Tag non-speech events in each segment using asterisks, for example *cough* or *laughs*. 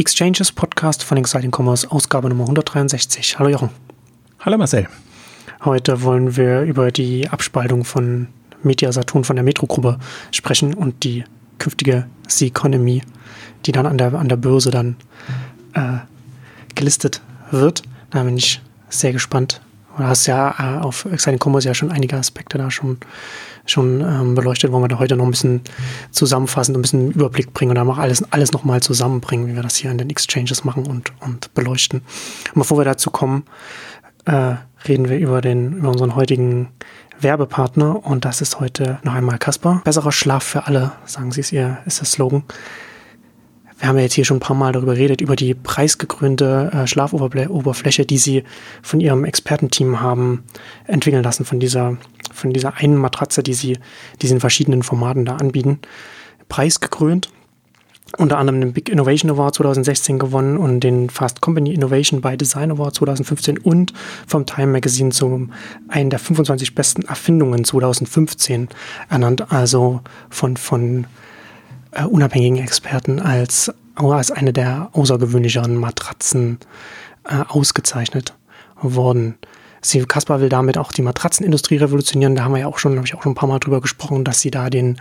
Exchanges Podcast von Exciting Commerce, Ausgabe Nummer 163. Hallo Jochen. Hallo Marcel. Heute wollen wir über die Abspaltung von Media Saturn von der Metro-Gruppe sprechen und die künftige C-Economy, die dann an der, an der Börse dann äh, gelistet wird. Da bin ich sehr gespannt. Du hast ja äh, auf Exciting Commerce ja schon einige Aspekte da schon schon ähm, beleuchtet, wollen wir da heute noch ein bisschen zusammenfassen, ein bisschen Überblick bringen und dann auch alles, alles nochmal zusammenbringen, wie wir das hier in den Exchanges machen und, und beleuchten. Und bevor wir dazu kommen, äh, reden wir über, den, über unseren heutigen Werbepartner und das ist heute noch einmal Kasper. Besserer Schlaf für alle, sagen Sie es ihr, ist der Slogan. Wir haben ja jetzt hier schon ein paar Mal darüber geredet, über die preisgekrönte äh, Schlafoberfläche, die Sie von Ihrem Expertenteam haben entwickeln lassen, von dieser von dieser einen Matratze, die sie, die sie in verschiedenen Formaten da anbieten, preisgekrönt. Unter anderem den Big Innovation Award 2016 gewonnen und den Fast Company Innovation by Design Award 2015 und vom Time Magazine zum einen der 25 besten Erfindungen 2015 ernannt, also von, von äh, unabhängigen Experten als, als eine der außergewöhnlicheren Matratzen äh, ausgezeichnet worden. Sie, Kaspar will damit auch die Matratzenindustrie revolutionieren. Da haben wir ja auch schon, habe ich auch schon ein paar Mal drüber gesprochen, dass sie da den,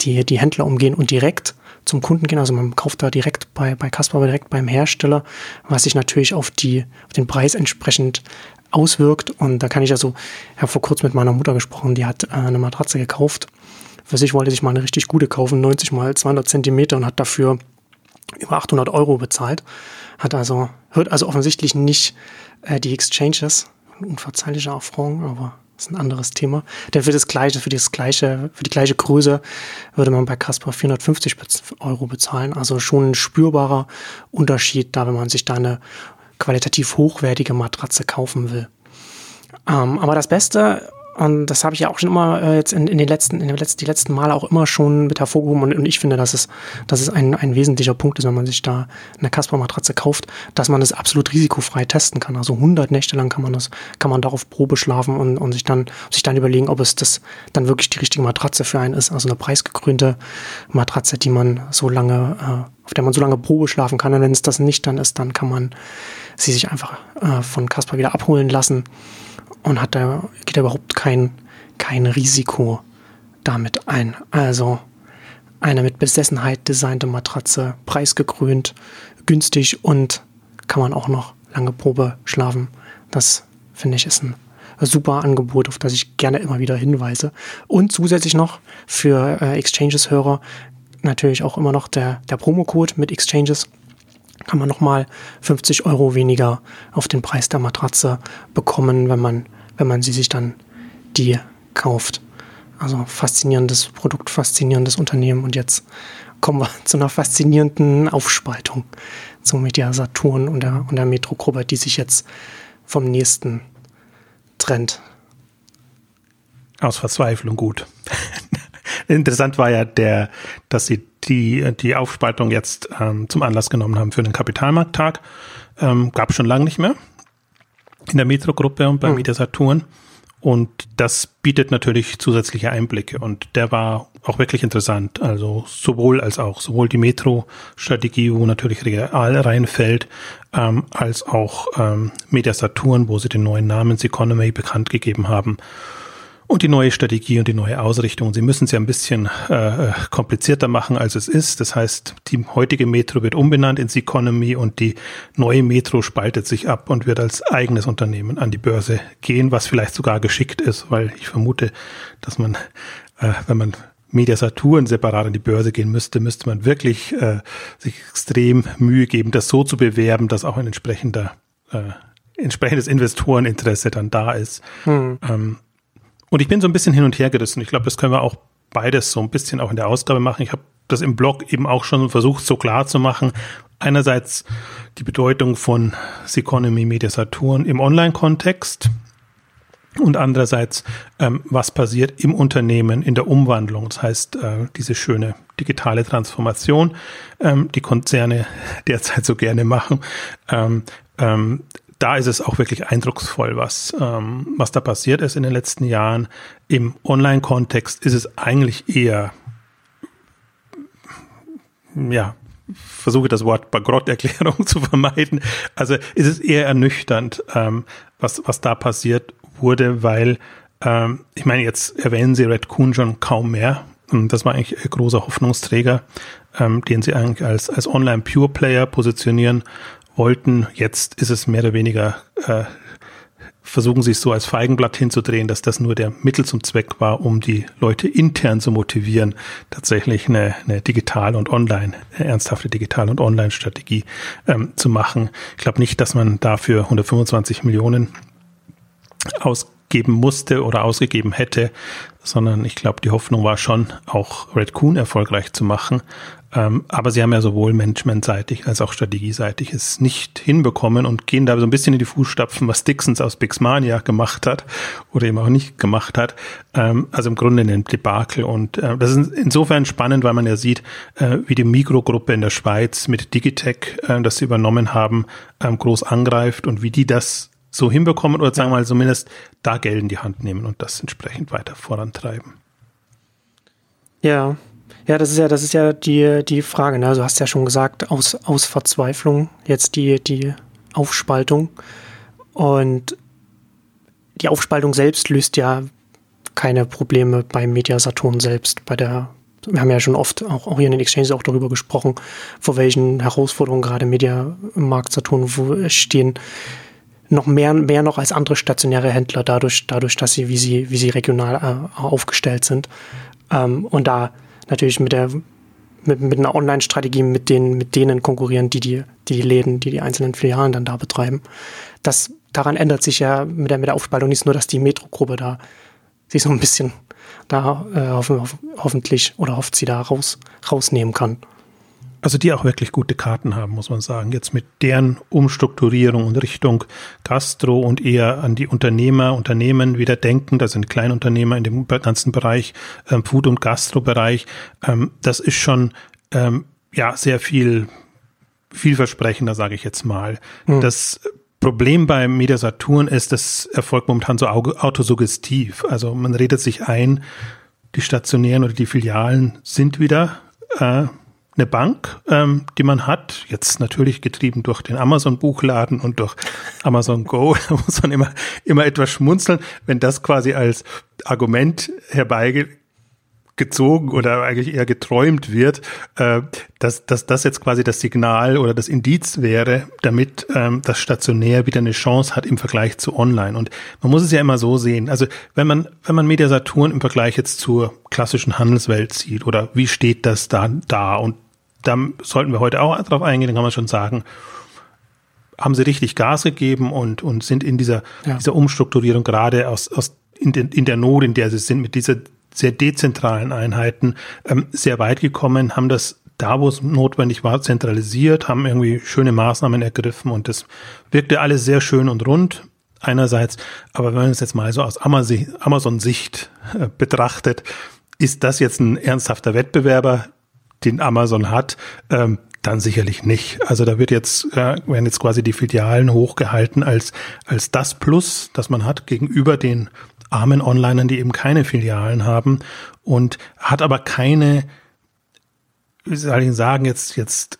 die, die Händler umgehen und direkt zum Kunden gehen. Also man kauft da direkt bei, bei Kaspar direkt beim Hersteller, was sich natürlich auf die, auf den Preis entsprechend auswirkt. Und da kann ich also, ich habe vor kurzem mit meiner Mutter gesprochen, die hat äh, eine Matratze gekauft. Für sich wollte sich mal eine richtig gute kaufen, 90 mal 200 Zentimeter und hat dafür über 800 Euro bezahlt. Hat also, hört also offensichtlich nicht äh, die Exchanges unverzeihlicher Affront, aber ist ein anderes Thema. Der für das gleiche, für das gleiche, für die gleiche Größe würde man bei Casper 450 Euro bezahlen. Also schon ein spürbarer Unterschied da, wenn man sich da eine qualitativ hochwertige Matratze kaufen will. Ähm, aber das Beste und das habe ich ja auch schon immer äh, jetzt in, in, den letzten, in den letzten, die letzten Male auch immer schon mit hervorgehoben. Und, und ich finde, dass es, dass es ein, ein wesentlicher Punkt ist, wenn man sich da eine Casper-Matratze kauft, dass man es absolut risikofrei testen kann. Also 100 Nächte lang kann man das, kann man darauf Probe schlafen und, und sich dann, sich dann überlegen, ob es das dann wirklich die richtige Matratze für einen ist. Also eine preisgekrönte Matratze, die man so lange, äh, auf der man so lange Probe schlafen kann. Und wenn es das nicht dann ist, dann kann man sie sich einfach äh, von Casper wieder abholen lassen und hat da, geht da überhaupt kein, kein Risiko damit ein. Also eine mit Besessenheit designte Matratze, preisgekrönt, günstig und kann man auch noch lange Probe schlafen. Das finde ich ist ein super Angebot, auf das ich gerne immer wieder hinweise. Und zusätzlich noch für äh, Exchanges-Hörer natürlich auch immer noch der, der Promocode mit Exchanges kann man nochmal 50 Euro weniger auf den Preis der Matratze bekommen, wenn man, wenn man sie sich dann die kauft. Also faszinierendes Produkt, faszinierendes Unternehmen. Und jetzt kommen wir *laughs* zu einer faszinierenden Aufspaltung zum Media Saturn und der, und der Metro-Gruppe, die sich jetzt vom nächsten trennt. Aus Verzweiflung gut. *laughs* Interessant war ja der, dass sie die, die Aufspaltung jetzt ähm, zum Anlass genommen haben für den Kapitalmarkttag. Ähm, gab schon lange nicht mehr in der Metro-Gruppe und bei mhm. Media Saturn. Und das bietet natürlich zusätzliche Einblicke. Und der war auch wirklich interessant. Also sowohl als auch, sowohl die Metro-Strategie, wo natürlich real reinfällt, ähm, als auch ähm, Media Saturn, wo sie den neuen Namen Economy bekannt gegeben haben und die neue Strategie und die neue Ausrichtung. Sie müssen es ja ein bisschen äh, komplizierter machen, als es ist. Das heißt, die heutige Metro wird umbenannt ins Economy und die neue Metro spaltet sich ab und wird als eigenes Unternehmen an die Börse gehen, was vielleicht sogar geschickt ist, weil ich vermute, dass man, äh, wenn man Media Saturn separat an die Börse gehen müsste, müsste man wirklich äh, sich extrem Mühe geben, das so zu bewerben, dass auch ein entsprechender äh, entsprechendes Investoreninteresse dann da ist. Hm. Ähm, und ich bin so ein bisschen hin und her gerissen. Ich glaube, das können wir auch beides so ein bisschen auch in der Ausgabe machen. Ich habe das im Blog eben auch schon versucht, so klar zu machen. Einerseits die Bedeutung von Seconomy Media Saturn im Online-Kontext und andererseits, ähm, was passiert im Unternehmen in der Umwandlung. Das heißt, äh, diese schöne digitale Transformation, ähm, die Konzerne *laughs* derzeit so gerne machen, ähm, ähm, da ist es auch wirklich eindrucksvoll, was, ähm, was da passiert ist in den letzten Jahren. Im Online-Kontext ist es eigentlich eher, ja, versuche das Wort Bankrotterklärung *laughs* zu vermeiden. Also ist es eher ernüchternd, ähm, was, was da passiert wurde, weil ähm, ich meine, jetzt erwähnen sie Red Coon schon kaum mehr. Das war eigentlich ein großer Hoffnungsträger, ähm, den sie eigentlich als, als Online-Pure-Player positionieren wollten. Jetzt ist es mehr oder weniger äh, versuchen sich so als Feigenblatt hinzudrehen, dass das nur der Mittel zum Zweck war, um die Leute intern zu motivieren, tatsächlich eine, eine digital und online, eine ernsthafte digital und Online-Strategie ähm, zu machen. Ich glaube nicht, dass man dafür 125 Millionen ausgeben musste oder ausgegeben hätte, sondern ich glaube, die Hoffnung war schon, auch Red Coon erfolgreich zu machen. Ähm, aber sie haben ja sowohl managementseitig als auch strategieseitig es nicht hinbekommen und gehen da so ein bisschen in die Fußstapfen, was Dixons aus Bixmania gemacht hat oder eben auch nicht gemacht hat. Ähm, also im Grunde ein Debakel. Und äh, das ist insofern spannend, weil man ja sieht, äh, wie die Mikrogruppe in der Schweiz mit Digitech, äh, das sie übernommen haben, ähm, groß angreift und wie die das so hinbekommen oder sagen wir mal zumindest da Geld in die Hand nehmen und das entsprechend weiter vorantreiben. Ja, ja, das ist ja, das ist ja die, die Frage. Ne? Also du hast ja schon gesagt, aus, aus Verzweiflung jetzt die, die Aufspaltung. Und die Aufspaltung selbst löst ja keine Probleme beim Mediasaturn selbst, bei der wir haben ja schon oft auch, auch hier in den Exchanges auch darüber gesprochen, vor welchen Herausforderungen gerade Media Markt Saturn stehen. Noch mehr, mehr noch als andere stationäre Händler, dadurch, dadurch, dass sie, wie sie, wie sie regional äh, aufgestellt sind. Ähm, und da natürlich mit der mit, mit einer Online-Strategie mit denen, mit denen konkurrieren, die die, die Läden, die die einzelnen Filialen dann da betreiben. Das, daran ändert sich ja mit der, mit der Aufspaltung nicht nur, dass die Metro-Gruppe da sich so ein bisschen da äh, hoffen, hoffentlich oder hofft sie da raus, rausnehmen kann. Also die auch wirklich gute Karten haben, muss man sagen. Jetzt mit deren Umstrukturierung und Richtung Gastro und eher an die Unternehmer, Unternehmen wieder denken. Das sind Kleinunternehmer in dem ganzen Bereich, ähm, Food- und Gastro-Bereich. Ähm, das ist schon ähm, ja sehr viel vielversprechender, sage ich jetzt mal. Mhm. Das Problem bei Media Saturn ist, das erfolgt momentan so autosuggestiv. Also man redet sich ein, die stationären oder die Filialen sind wieder äh, eine Bank, ähm, die man hat, jetzt natürlich getrieben durch den Amazon-Buchladen und durch Amazon Go, *laughs* da muss man immer, immer etwas schmunzeln, wenn das quasi als Argument herbeigezogen oder eigentlich eher geträumt wird, äh, dass, dass das jetzt quasi das Signal oder das Indiz wäre, damit ähm, das stationär wieder eine Chance hat im Vergleich zu online. Und man muss es ja immer so sehen. Also wenn man, wenn man Media Saturn im Vergleich jetzt zur klassischen Handelswelt sieht oder wie steht das da da und da sollten wir heute auch darauf eingehen, dann kann man schon sagen, haben sie richtig Gas gegeben und, und sind in dieser, ja. dieser Umstrukturierung gerade aus, aus in, den, in der Not, in der sie sind, mit dieser sehr dezentralen Einheiten ähm, sehr weit gekommen, haben das da, wo es notwendig war, zentralisiert, haben irgendwie schöne Maßnahmen ergriffen und das wirkte alles sehr schön und rund einerseits, aber wenn man es jetzt mal so aus Amazon-Sicht äh, betrachtet, ist das jetzt ein ernsthafter Wettbewerber? Den Amazon hat, ähm, dann sicherlich nicht. Also da wird jetzt, äh, werden jetzt quasi die Filialen hochgehalten als, als das Plus, das man hat gegenüber den armen Onlinern, die eben keine Filialen haben und hat aber keine, wie soll ich sagen, jetzt, jetzt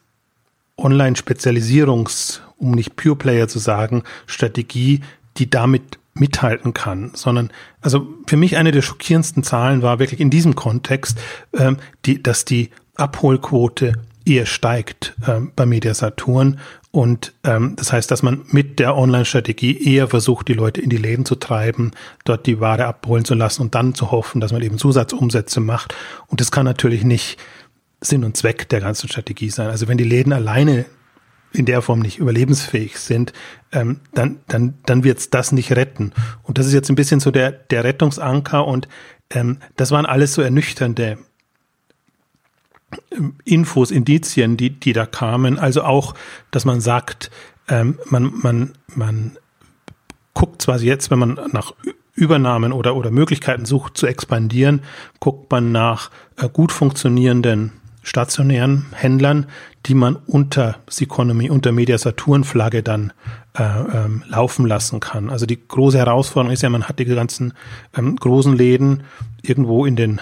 Online-Spezialisierungs, um nicht Pure Player zu sagen, Strategie, die damit mithalten kann, sondern also für mich eine der schockierendsten Zahlen war wirklich in diesem Kontext, ähm, die, dass die Abholquote eher steigt ähm, bei Media Saturn. Und ähm, das heißt, dass man mit der Online-Strategie eher versucht, die Leute in die Läden zu treiben, dort die Ware abholen zu lassen und dann zu hoffen, dass man eben Zusatzumsätze macht. Und das kann natürlich nicht Sinn und Zweck der ganzen Strategie sein. Also wenn die Läden alleine in der Form nicht überlebensfähig sind, ähm, dann, dann, dann wird's das nicht retten. Und das ist jetzt ein bisschen so der, der Rettungsanker und ähm, das waren alles so ernüchternde Infos, Indizien, die, die da kamen. Also auch, dass man sagt, ähm, man, man, man guckt zwar jetzt, wenn man nach Übernahmen oder, oder Möglichkeiten sucht zu expandieren, guckt man nach äh, gut funktionierenden stationären Händlern, die man unter Seconomy, unter Media Saturn Flagge dann äh, ähm, laufen lassen kann. Also die große Herausforderung ist ja, man hat die ganzen ähm, großen Läden irgendwo in den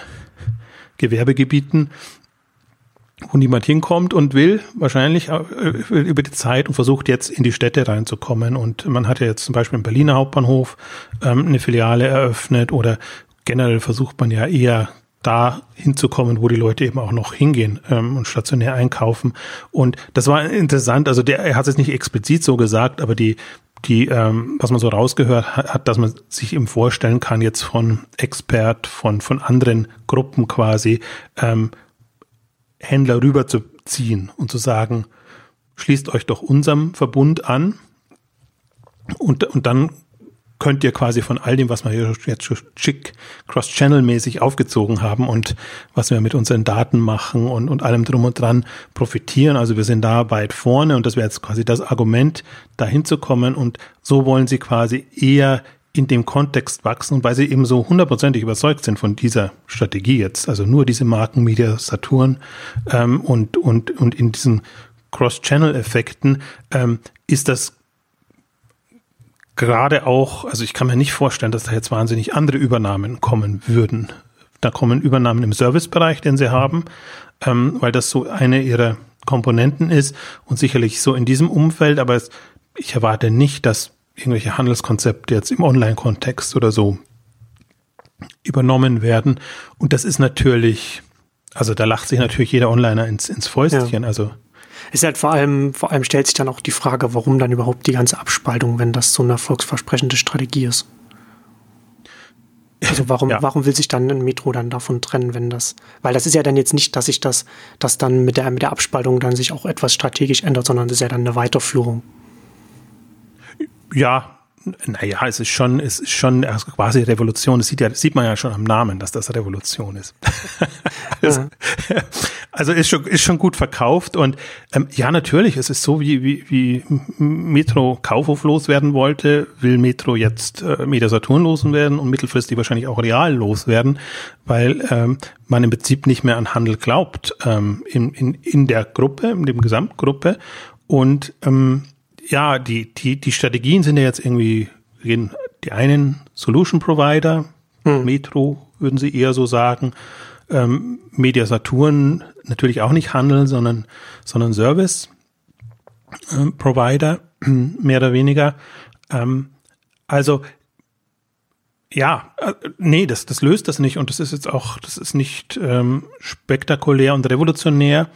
Gewerbegebieten wo niemand hinkommt und will, wahrscheinlich äh, über die Zeit und versucht jetzt in die Städte reinzukommen. Und man hat ja jetzt zum Beispiel im Berliner Hauptbahnhof ähm, eine Filiale eröffnet oder generell versucht man ja eher da hinzukommen, wo die Leute eben auch noch hingehen ähm, und stationär einkaufen. Und das war interessant, also der, er hat es nicht explizit so gesagt, aber die, die, ähm, was man so rausgehört hat, dass man sich eben vorstellen kann, jetzt von Expert, von, von anderen Gruppen quasi, ähm, Händler rüberzuziehen und zu sagen, schließt euch doch unserem Verbund an und, und dann könnt ihr quasi von all dem, was wir hier jetzt schon schick cross-channel-mäßig aufgezogen haben und was wir mit unseren Daten machen und, und allem drum und dran profitieren. Also wir sind da weit vorne und das wäre jetzt quasi das Argument, dahin zu kommen und so wollen sie quasi eher in dem Kontext wachsen und weil sie eben so hundertprozentig überzeugt sind von dieser Strategie jetzt, also nur diese Marken Media Saturn ähm, und, und, und in diesen Cross-Channel-Effekten ähm, ist das gerade auch, also ich kann mir nicht vorstellen, dass da jetzt wahnsinnig andere Übernahmen kommen würden. Da kommen Übernahmen im Servicebereich, den sie haben, ähm, weil das so eine ihrer Komponenten ist und sicherlich so in diesem Umfeld, aber es, ich erwarte nicht, dass irgendwelche Handelskonzepte jetzt im Online-Kontext oder so übernommen werden. Und das ist natürlich, also da lacht sich natürlich jeder Onliner ins, ins Fäustchen. Ja. Also ist halt vor allem, vor allem stellt sich dann auch die Frage, warum dann überhaupt die ganze Abspaltung, wenn das so eine erfolgsversprechende Strategie ist. Also *laughs* warum, ja. warum will sich dann ein Metro dann davon trennen, wenn das, weil das ist ja dann jetzt nicht, dass sich das, dass dann mit der, mit der Abspaltung dann sich auch etwas strategisch ändert, sondern das ist ja dann eine Weiterführung. Ja, naja, es ist schon, es ist schon quasi Revolution. Das sieht ja, sieht man ja schon am Namen, dass das Revolution ist. *laughs* das, also ist schon, ist schon gut verkauft und ähm, ja, natürlich, es ist so, wie, wie, wie Metro Kaufhof loswerden wollte, will Metro jetzt äh, Media Saturn loswerden und mittelfristig wahrscheinlich auch real loswerden, weil ähm, man im Prinzip nicht mehr an Handel glaubt ähm, in, in, in der Gruppe, in dem Gesamtgruppe und ähm, ja, die, die, die Strategien sind ja jetzt irgendwie, die einen Solution Provider, hm. Metro würden sie eher so sagen, ähm, Media Saturn natürlich auch nicht Handel, sondern, sondern Service ähm, Provider, *clears throat* mehr oder weniger. Ähm, also ja, äh, nee, das, das löst das nicht und das ist jetzt auch, das ist nicht ähm, spektakulär und revolutionär.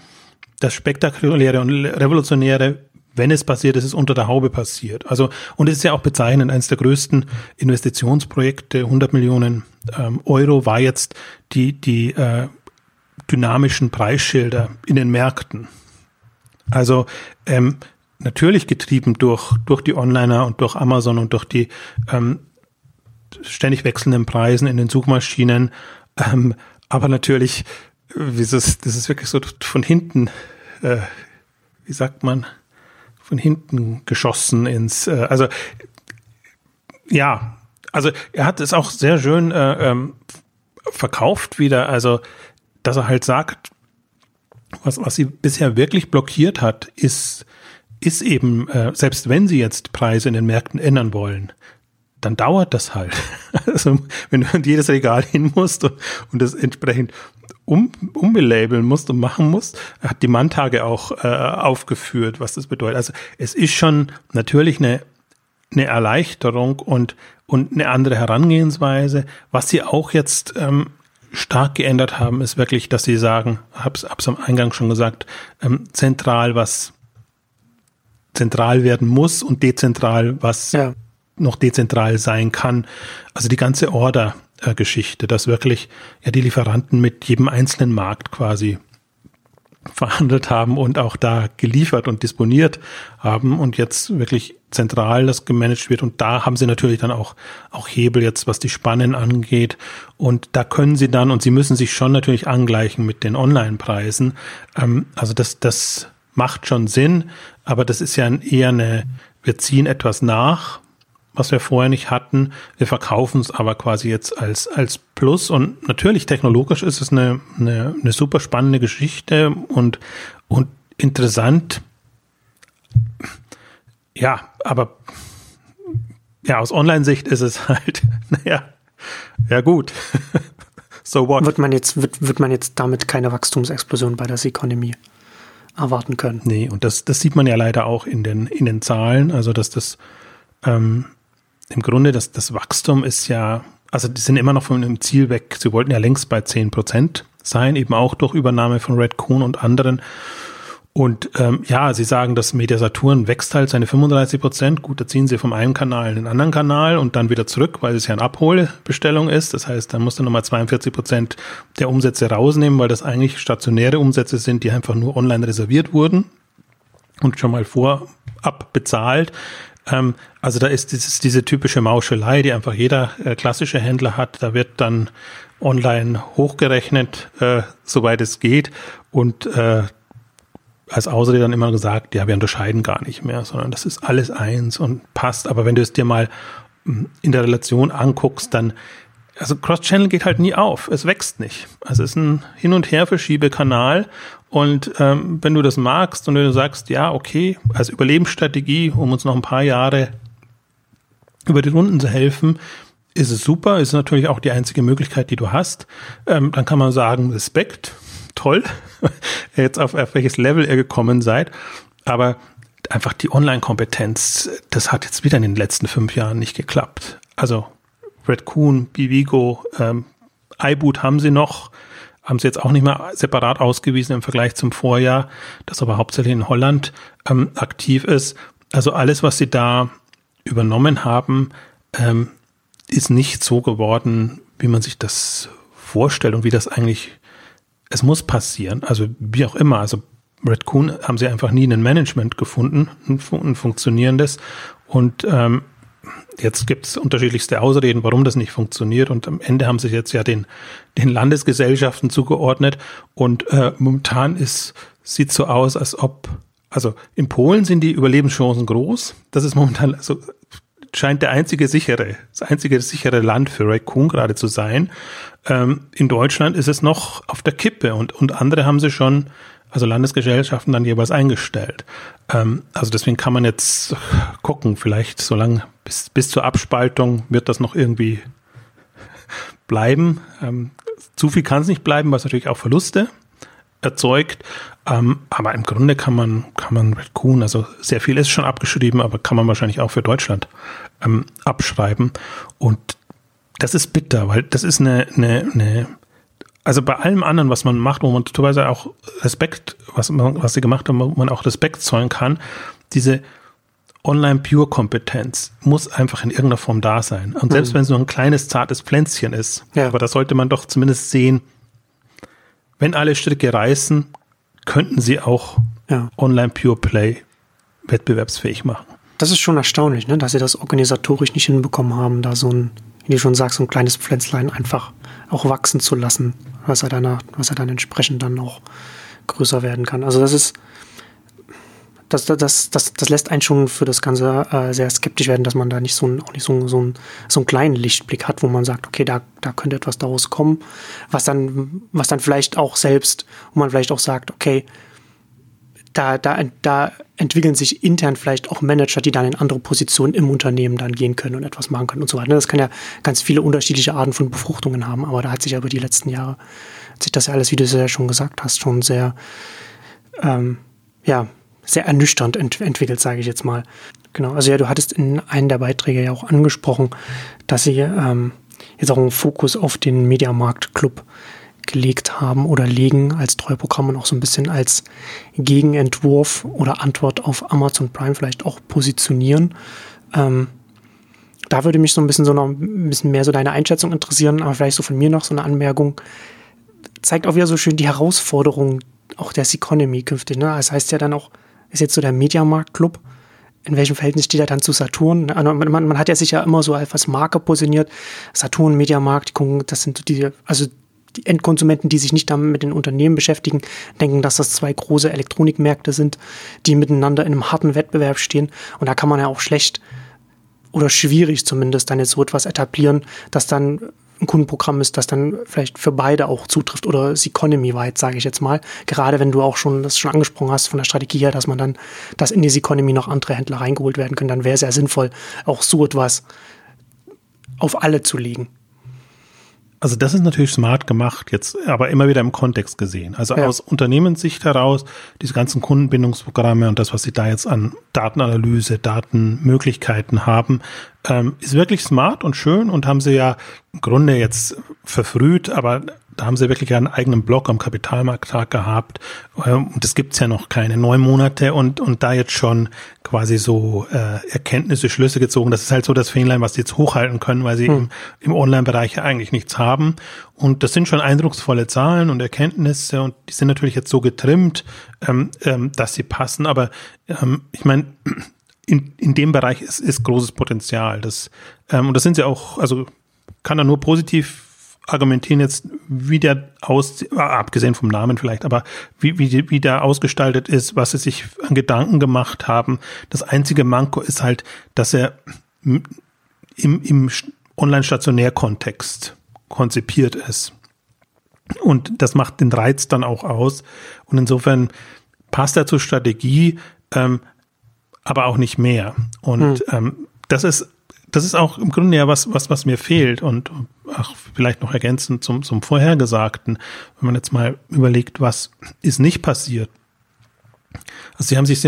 Das Spektakuläre und Revolutionäre wenn es passiert, ist es unter der Haube passiert. Also, und es ist ja auch bezeichnend, eines der größten Investitionsprojekte, 100 Millionen ähm, Euro, war jetzt die, die äh, dynamischen Preisschilder in den Märkten. Also, ähm, natürlich getrieben durch, durch die Onliner und durch Amazon und durch die ähm, ständig wechselnden Preisen in den Suchmaschinen. Ähm, aber natürlich, wie ist das, das ist wirklich so von hinten, äh, wie sagt man, von hinten geschossen ins, äh, also ja, also er hat es auch sehr schön äh, ähm, verkauft wieder, also dass er halt sagt, was, was sie bisher wirklich blockiert hat, ist, ist eben, äh, selbst wenn sie jetzt Preise in den Märkten ändern wollen, dann dauert das halt. *laughs* Also wenn du in jedes Regal hin musst und, und das entsprechend um, umbelabeln musst und machen musst, hat die Manntage auch äh, aufgeführt, was das bedeutet. Also es ist schon natürlich eine, eine Erleichterung und, und eine andere Herangehensweise. Was sie auch jetzt ähm, stark geändert haben, ist wirklich, dass sie sagen, hab's, hab's am Eingang schon gesagt, ähm, zentral, was zentral werden muss und dezentral, was ja. noch dezentral sein kann. Also die ganze Order Geschichte, dass wirklich ja die Lieferanten mit jedem einzelnen Markt quasi verhandelt haben und auch da geliefert und disponiert haben und jetzt wirklich zentral das gemanagt wird. Und da haben sie natürlich dann auch auch Hebel jetzt was die Spannen angeht. Und da können sie dann und sie müssen sich schon natürlich angleichen mit den Online-Preisen. Ähm, also das das macht schon Sinn aber das ist ja eher eine wir ziehen etwas nach was wir vorher nicht hatten. Wir verkaufen es aber quasi jetzt als, als Plus. Und natürlich technologisch ist es eine, eine, eine super spannende Geschichte und, und interessant. Ja, aber ja, aus Online-Sicht ist es *laughs* halt, naja, ja gut. *laughs* so what? Wird man jetzt, wird, wird man jetzt damit keine Wachstumsexplosion bei der Economy erwarten können? Nee, und das, das sieht man ja leider auch in den, in den Zahlen. Also, dass das ähm, im Grunde das, das Wachstum ist ja, also die sind immer noch von dem Ziel weg. Sie wollten ja längst bei 10 Prozent sein, eben auch durch Übernahme von Red Coon und anderen. Und ähm, ja, Sie sagen, dass Media Saturn wächst halt seine 35 Prozent. Gut, da ziehen Sie vom einen Kanal in den anderen Kanal und dann wieder zurück, weil es ja eine Abholbestellung ist. Das heißt, dann musst du nochmal 42 Prozent der Umsätze rausnehmen, weil das eigentlich stationäre Umsätze sind, die einfach nur online reserviert wurden und schon mal vorab bezahlt. Ähm, also da ist dieses, diese typische Mauschelei, die einfach jeder äh, klassische Händler hat. Da wird dann online hochgerechnet, äh, soweit es geht. Und äh, als Ausrede dann immer gesagt, ja, wir unterscheiden gar nicht mehr, sondern das ist alles eins und passt. Aber wenn du es dir mal hm, in der Relation anguckst, dann, also Cross-Channel geht halt nie auf. Es wächst nicht. Also es ist ein Hin- und Her-Verschiebekanal. Und ähm, wenn du das magst und wenn du sagst, ja, okay, als Überlebensstrategie, um uns noch ein paar Jahre über die Runden zu helfen, ist es super, ist natürlich auch die einzige Möglichkeit, die du hast. Ähm, dann kann man sagen, Respekt, toll, *laughs* jetzt auf, auf welches Level ihr gekommen seid. Aber einfach die Online-Kompetenz, das hat jetzt wieder in den letzten fünf Jahren nicht geklappt. Also Red Coon, Bivigo, ähm, iBoot haben sie noch, haben sie jetzt auch nicht mehr separat ausgewiesen im Vergleich zum Vorjahr, das aber hauptsächlich in Holland ähm, aktiv ist. Also alles, was sie da übernommen haben, ähm, ist nicht so geworden, wie man sich das vorstellt und wie das eigentlich es muss passieren, also wie auch immer. Also Red Coon haben sie einfach nie ein Management gefunden, ein, funktionierendes. Und ähm, jetzt gibt es unterschiedlichste Ausreden, warum das nicht funktioniert. Und am Ende haben sich jetzt ja den, den Landesgesellschaften zugeordnet. Und äh, momentan ist, sieht so aus, als ob, also in Polen sind die Überlebenschancen groß. Das ist momentan, also scheint der einzige sichere, das einzige sichere Land für Raccoon gerade zu sein. Ähm, in Deutschland ist es noch auf der Kippe und, und andere haben sie schon, also Landesgesellschaften dann jeweils eingestellt. Ähm, also deswegen kann man jetzt gucken, vielleicht so lange bis, bis zur Abspaltung wird das noch irgendwie bleiben. Ähm, zu viel kann es nicht bleiben, es natürlich auch Verluste erzeugt. Ähm, aber im Grunde kann man, kann man Red Coon, also sehr viel ist schon abgeschrieben, aber kann man wahrscheinlich auch für Deutschland ähm, abschreiben. Und das ist bitter, weil das ist eine, eine, eine also bei allem anderen, was man macht, wo man teilweise auch Respekt, was, man, was sie gemacht haben, wo man auch Respekt zollen kann, diese Online-Pure-Kompetenz muss einfach in irgendeiner Form da sein. Und selbst mhm. wenn es nur ein kleines, zartes Pflänzchen ist, ja. aber da sollte man doch zumindest sehen, wenn alle Stricke reißen, könnten sie auch ja. Online Pure Play wettbewerbsfähig machen. Das ist schon erstaunlich, ne? dass sie das organisatorisch nicht hinbekommen haben, da so ein, wie du schon sagst, so ein kleines Pflänzlein einfach auch wachsen zu lassen, was er danach, was er dann entsprechend dann auch größer werden kann. Also das ist, das, das, das, das lässt einen schon für das Ganze äh, sehr skeptisch werden, dass man da nicht so, ein, auch nicht so, so, ein, so einen kleinen Lichtblick hat, wo man sagt, okay, da, da könnte etwas daraus kommen, was dann, was dann vielleicht auch selbst, wo man vielleicht auch sagt, okay, da, da, da entwickeln sich intern vielleicht auch Manager, die dann in andere Positionen im Unternehmen dann gehen können und etwas machen können und so weiter. Das kann ja ganz viele unterschiedliche Arten von Befruchtungen haben, aber da hat sich ja über die letzten Jahre, hat sich das ja alles, wie du es ja schon gesagt hast, schon sehr, ähm, ja, sehr ernüchternd ent entwickelt, sage ich jetzt mal. Genau, also ja, du hattest in einem der Beiträge ja auch angesprochen, dass sie ähm, jetzt auch einen Fokus auf den Mediamarkt Club gelegt haben oder legen als Treuprogramm und auch so ein bisschen als Gegenentwurf oder Antwort auf Amazon Prime vielleicht auch positionieren. Ähm, da würde mich so ein bisschen so noch ein bisschen mehr so deine Einschätzung interessieren, aber vielleicht so von mir noch so eine Anmerkung. Zeigt auch wieder so schön die Herausforderung auch der Economy künftig. Ne? Das heißt ja dann auch, ist jetzt so der Mediamarkt-Club. In welchem Verhältnis steht er dann zu Saturn? Also man, man, hat ja sich ja immer so als Marke positioniert. Saturn, Mediamarkt, das sind die, also die Endkonsumenten, die sich nicht damit mit den Unternehmen beschäftigen, denken, dass das zwei große Elektronikmärkte sind, die miteinander in einem harten Wettbewerb stehen. Und da kann man ja auch schlecht oder schwierig zumindest dann jetzt so etwas etablieren, dass dann ein Kundenprogramm ist, das dann vielleicht für beide auch zutrifft oder economy-weit, sage ich jetzt mal. Gerade wenn du auch schon das schon angesprochen hast von der Strategie her, dass man dann, dass in die Economy noch andere Händler reingeholt werden können, dann wäre es sehr sinnvoll, auch so etwas auf alle zu legen. Also das ist natürlich smart gemacht, jetzt aber immer wieder im Kontext gesehen. Also ja. aus Unternehmenssicht heraus, diese ganzen Kundenbindungsprogramme und das, was sie da jetzt an Datenanalyse, Datenmöglichkeiten haben, ähm, ist wirklich smart und schön und haben sie ja im Grunde jetzt verfrüht, aber da haben sie wirklich einen eigenen Blog am Kapitalmarkttag gehabt. Ähm, und es gibt's ja noch keine neun Monate und, und da jetzt schon quasi so äh, Erkenntnisse, Schlüsse gezogen. Das ist halt so das Fähnlein, was sie jetzt hochhalten können, weil sie hm. im, im Online-Bereich ja eigentlich nichts haben. Und das sind schon eindrucksvolle Zahlen und Erkenntnisse und die sind natürlich jetzt so getrimmt, ähm, ähm, dass sie passen. Aber ähm, ich meine, in, in dem Bereich ist, ist großes Potenzial. Das, ähm, und das sind sie auch, also kann er nur positiv argumentieren jetzt, wie der aus, abgesehen vom Namen vielleicht, aber wie, wie, wie der ausgestaltet ist, was sie sich an Gedanken gemacht haben. Das einzige Manko ist halt, dass er im, im Online-Stationär-Kontext konzipiert ist. Und das macht den Reiz dann auch aus. Und insofern passt er zur Strategie, ähm, aber auch nicht mehr. Und hm. ähm, das ist das ist auch im Grunde ja was, was, was mir fehlt und ach, vielleicht noch ergänzend zum, zum Vorhergesagten, wenn man jetzt mal überlegt, was ist nicht passiert. Also sie haben sich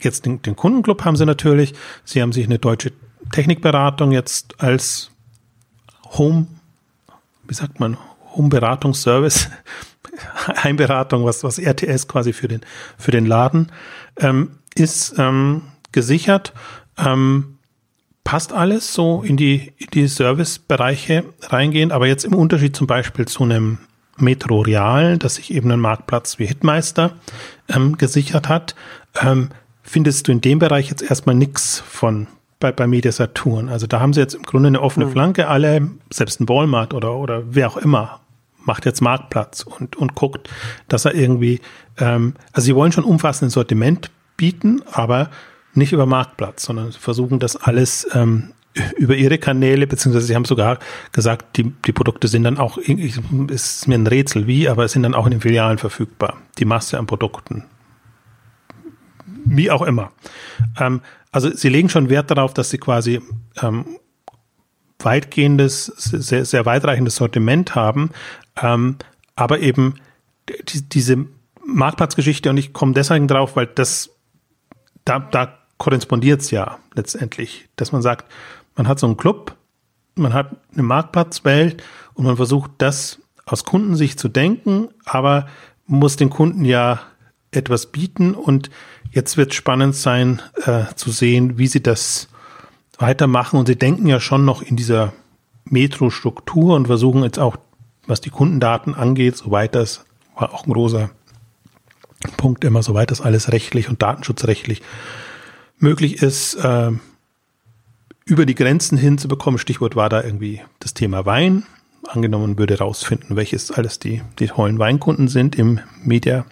jetzt den, den Kundenclub haben sie natürlich, sie haben sich eine deutsche Technikberatung jetzt als Home, wie sagt man, Home-Beratungsservice, *laughs* Heimberatung, was, was RTS quasi für den, für den Laden, ähm, ist ähm, gesichert. Ähm, passt alles so in die, in die Servicebereiche reingehen, aber jetzt im Unterschied zum Beispiel zu einem Metro Real, das sich eben einen Marktplatz wie Hitmeister ähm, gesichert hat, ähm, findest du in dem Bereich jetzt erstmal nichts von bei, bei Media Saturn. Also da haben sie jetzt im Grunde eine offene mhm. Flanke, alle, selbst ein Walmart oder, oder wer auch immer, macht jetzt Marktplatz und, und guckt, dass er irgendwie, ähm, also sie wollen schon umfassendes Sortiment bieten, aber nicht über Marktplatz, sondern versuchen das alles ähm, über ihre Kanäle, beziehungsweise sie haben sogar gesagt, die, die Produkte sind dann auch, es ist mir ein Rätsel wie, aber sind dann auch in den Filialen verfügbar. Die Masse an Produkten. Wie auch immer. Ähm, also sie legen schon Wert darauf, dass sie quasi ähm, weitgehendes, sehr, sehr weitreichendes Sortiment haben, ähm, aber eben die, diese Marktplatzgeschichte und ich komme deswegen drauf, weil das da, da korrespondiert es ja letztendlich, dass man sagt, man hat so einen Club, man hat eine Marktplatzwelt und man versucht das aus Kundensicht zu denken, aber muss den Kunden ja etwas bieten und jetzt wird spannend sein äh, zu sehen, wie sie das weitermachen und sie denken ja schon noch in dieser Metro-Struktur und versuchen jetzt auch, was die Kundendaten angeht, soweit das war auch ein großer Punkt immer, soweit das alles rechtlich und datenschutzrechtlich möglich ist, äh, über die Grenzen hinzubekommen. Stichwort war da irgendwie das Thema Wein. Angenommen würde rausfinden, welches alles die, die tollen Weinkunden sind im Media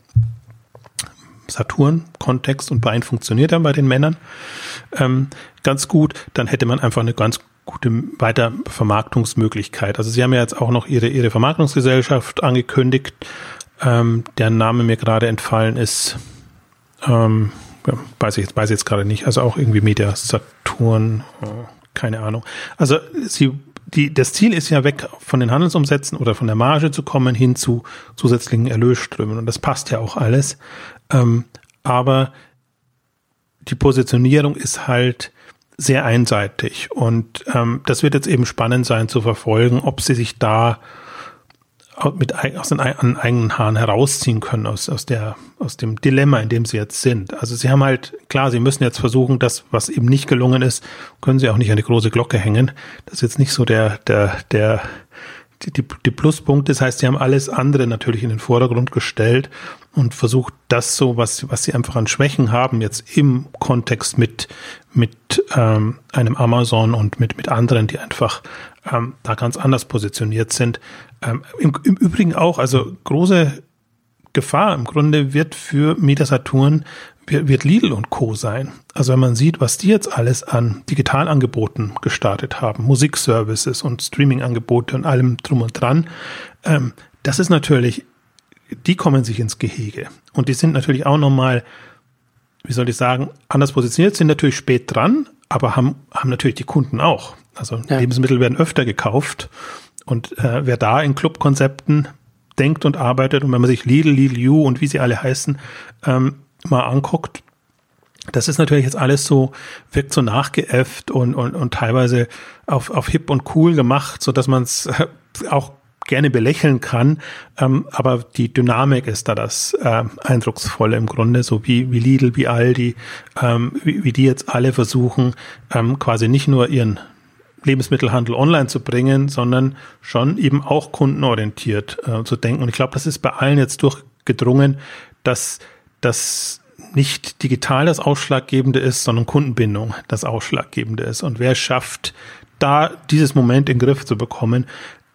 Saturn-Kontext und Wein funktioniert dann bei den Männern ähm, ganz gut. Dann hätte man einfach eine ganz gute Weitervermarktungsmöglichkeit. Also Sie haben ja jetzt auch noch Ihre, Ihre Vermarktungsgesellschaft angekündigt, ähm, deren Name mir gerade entfallen ist. Ähm, weiß ich jetzt, weiß ich jetzt gerade nicht. Also auch irgendwie Media Saturn, äh, keine Ahnung. Also sie, die, das Ziel ist ja weg von den Handelsumsätzen oder von der Marge zu kommen hin zu zusätzlichen Erlösströmen. Und das passt ja auch alles. Ähm, aber die Positionierung ist halt sehr einseitig. Und ähm, das wird jetzt eben spannend sein zu verfolgen, ob sie sich da mit aus den eigenen Haaren herausziehen können aus, aus der aus dem Dilemma, in dem sie jetzt sind. Also sie haben halt klar, sie müssen jetzt versuchen, das was eben nicht gelungen ist, können sie auch nicht an die große Glocke hängen. Das ist jetzt nicht so der der der die, die, die Pluspunkte. Das heißt, sie haben alles andere natürlich in den Vordergrund gestellt und versucht, das so, was, was sie einfach an Schwächen haben, jetzt im Kontext mit, mit ähm, einem Amazon und mit, mit anderen, die einfach ähm, da ganz anders positioniert sind. Ähm, im, Im Übrigen auch, also große Gefahr im Grunde wird für Metasaturn wird, Lidl und Co. sein. Also wenn man sieht, was die jetzt alles an Digitalangeboten gestartet haben, Musikservices und Streamingangebote und allem drum und dran, ähm, das ist natürlich, die kommen sich ins Gehege. Und die sind natürlich auch nochmal, wie soll ich sagen, anders positioniert, sind natürlich spät dran, aber haben, haben natürlich die Kunden auch. Also ja. Lebensmittel werden öfter gekauft Und äh, wer da in Clubkonzepten denkt und arbeitet und wenn man sich Lidl, Lidl You und wie sie alle heißen, ähm, mal anguckt, das ist natürlich jetzt alles so, wirkt so nachgeäfft und, und, und teilweise auf, auf hip und cool gemacht, so dass man es äh, auch gerne belächeln kann, ähm, aber die Dynamik ist da das äh, Eindrucksvolle im Grunde, so wie, wie Lidl, wie Aldi, ähm, wie, wie die jetzt alle versuchen, ähm, quasi nicht nur ihren Lebensmittelhandel online zu bringen, sondern schon eben auch kundenorientiert äh, zu denken. Und ich glaube, das ist bei allen jetzt durchgedrungen, dass das nicht digital das Ausschlaggebende ist, sondern Kundenbindung das Ausschlaggebende ist. Und wer schafft, da dieses Moment in den Griff zu bekommen,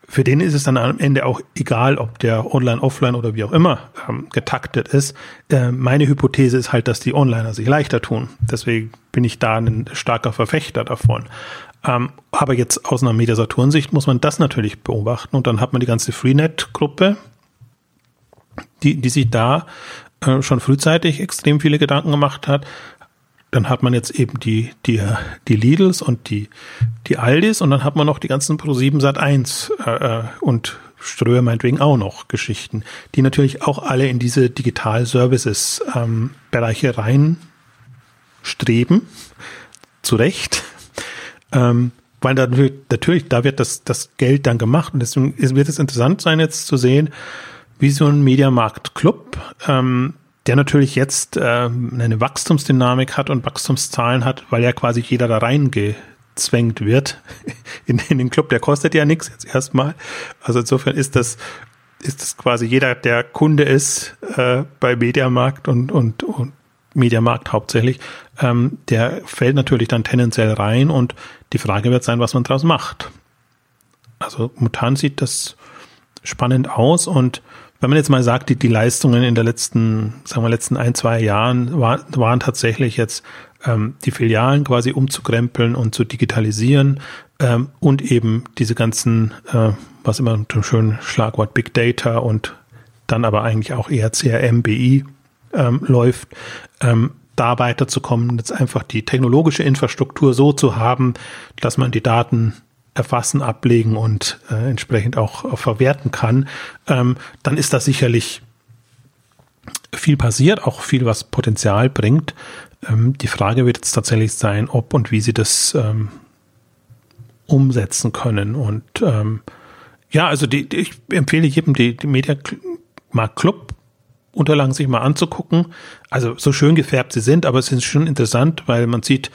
für den ist es dann am Ende auch egal, ob der online, offline oder wie auch immer ähm, getaktet ist. Äh, meine Hypothese ist halt, dass die Onliner sich leichter tun. Deswegen bin ich da ein starker Verfechter davon. Ähm, aber jetzt aus einer Mediasaturn-Sicht muss man das natürlich beobachten und dann hat man die ganze Freenet-Gruppe, die, die sich da äh, schon frühzeitig extrem viele Gedanken gemacht hat. Dann hat man jetzt eben die, die, die Lidls und die, die Aldis und dann hat man noch die ganzen Pro7 Sat 1 äh, äh, und Ströer meinetwegen auch noch Geschichten, die natürlich auch alle in diese Digital-Services-Bereiche ähm, reinstreben. Zu Recht. Ähm, weil da, natürlich, da wird das, das Geld dann gemacht und deswegen wird es interessant sein, jetzt zu sehen, wie so ein Mediamarkt-Club, ähm, der natürlich jetzt ähm, eine Wachstumsdynamik hat und Wachstumszahlen hat, weil ja quasi jeder da reingezwängt wird *laughs* in, in den Club. Der kostet ja nichts jetzt erstmal. Also insofern ist das ist das quasi jeder, der Kunde ist äh, bei Mediamarkt und, und, und Mediamarkt hauptsächlich, ähm, der fällt natürlich dann tendenziell rein und die Frage wird sein, was man daraus macht. Also momentan sieht das spannend aus und wenn man jetzt mal sagt, die, die Leistungen in der letzten, sagen wir, letzten ein, zwei Jahren war, waren tatsächlich jetzt ähm, die Filialen quasi umzukrempeln und zu digitalisieren ähm, und eben diese ganzen, äh, was immer ein schönes Schlagwort Big Data und dann aber eigentlich auch eher CRM, BI ähm, läuft, ähm, da weiterzukommen, jetzt einfach die technologische Infrastruktur so zu haben, dass man die Daten erfassen, ablegen und äh, entsprechend auch, auch, verwerten kann, ähm, dann ist da sicherlich viel passiert, auch viel, was Potenzial bringt. Ähm, die Frage wird jetzt tatsächlich sein, ob und wie sie das ähm, umsetzen können. Und ähm, ja, also die, die, ich empfehle jedem die, die Media Markt Club Unterlagen sich mal anzugucken. Also so schön gefärbt sie sind, aber es ist schon interessant, weil man sieht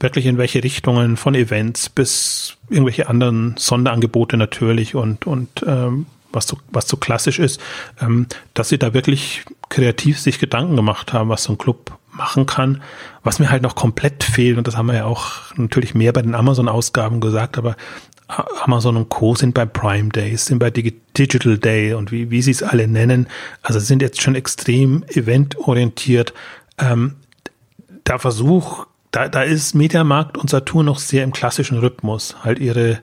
wirklich in welche Richtungen von Events bis irgendwelche anderen Sonderangebote natürlich und und ähm, was so was so klassisch ist, ähm, dass sie da wirklich kreativ sich Gedanken gemacht haben, was so ein Club machen kann. Was mir halt noch komplett fehlt, und das haben wir ja auch natürlich mehr bei den Amazon-Ausgaben gesagt, aber Amazon und Co. sind bei Prime Days, sind bei Digital Day und wie, wie sie es alle nennen. Also sind jetzt schon extrem eventorientiert. Ähm, der Versuch, da, da ist Mediamarkt und Saturn noch sehr im klassischen Rhythmus, halt ihre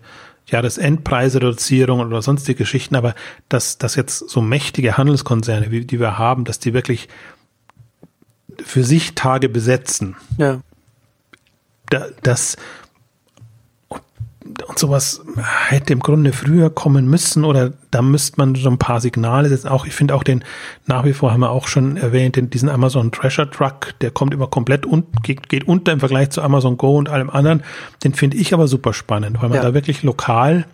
Jahresendpreise-Reduzierung oder sonstige Geschichten, aber dass, dass jetzt so mächtige Handelskonzerne, wie die wir haben, dass die wirklich für sich Tage besetzen. Ja. Da, das, und sowas hätte im Grunde früher kommen müssen oder da müsste man so ein paar Signale setzen. Auch ich finde auch den nach wie vor haben wir auch schon erwähnt, den, diesen Amazon Treasure Truck, der kommt immer komplett unten, geht, geht unter im Vergleich zu Amazon Go und allem anderen. Den finde ich aber super spannend, weil man ja. da wirklich lokal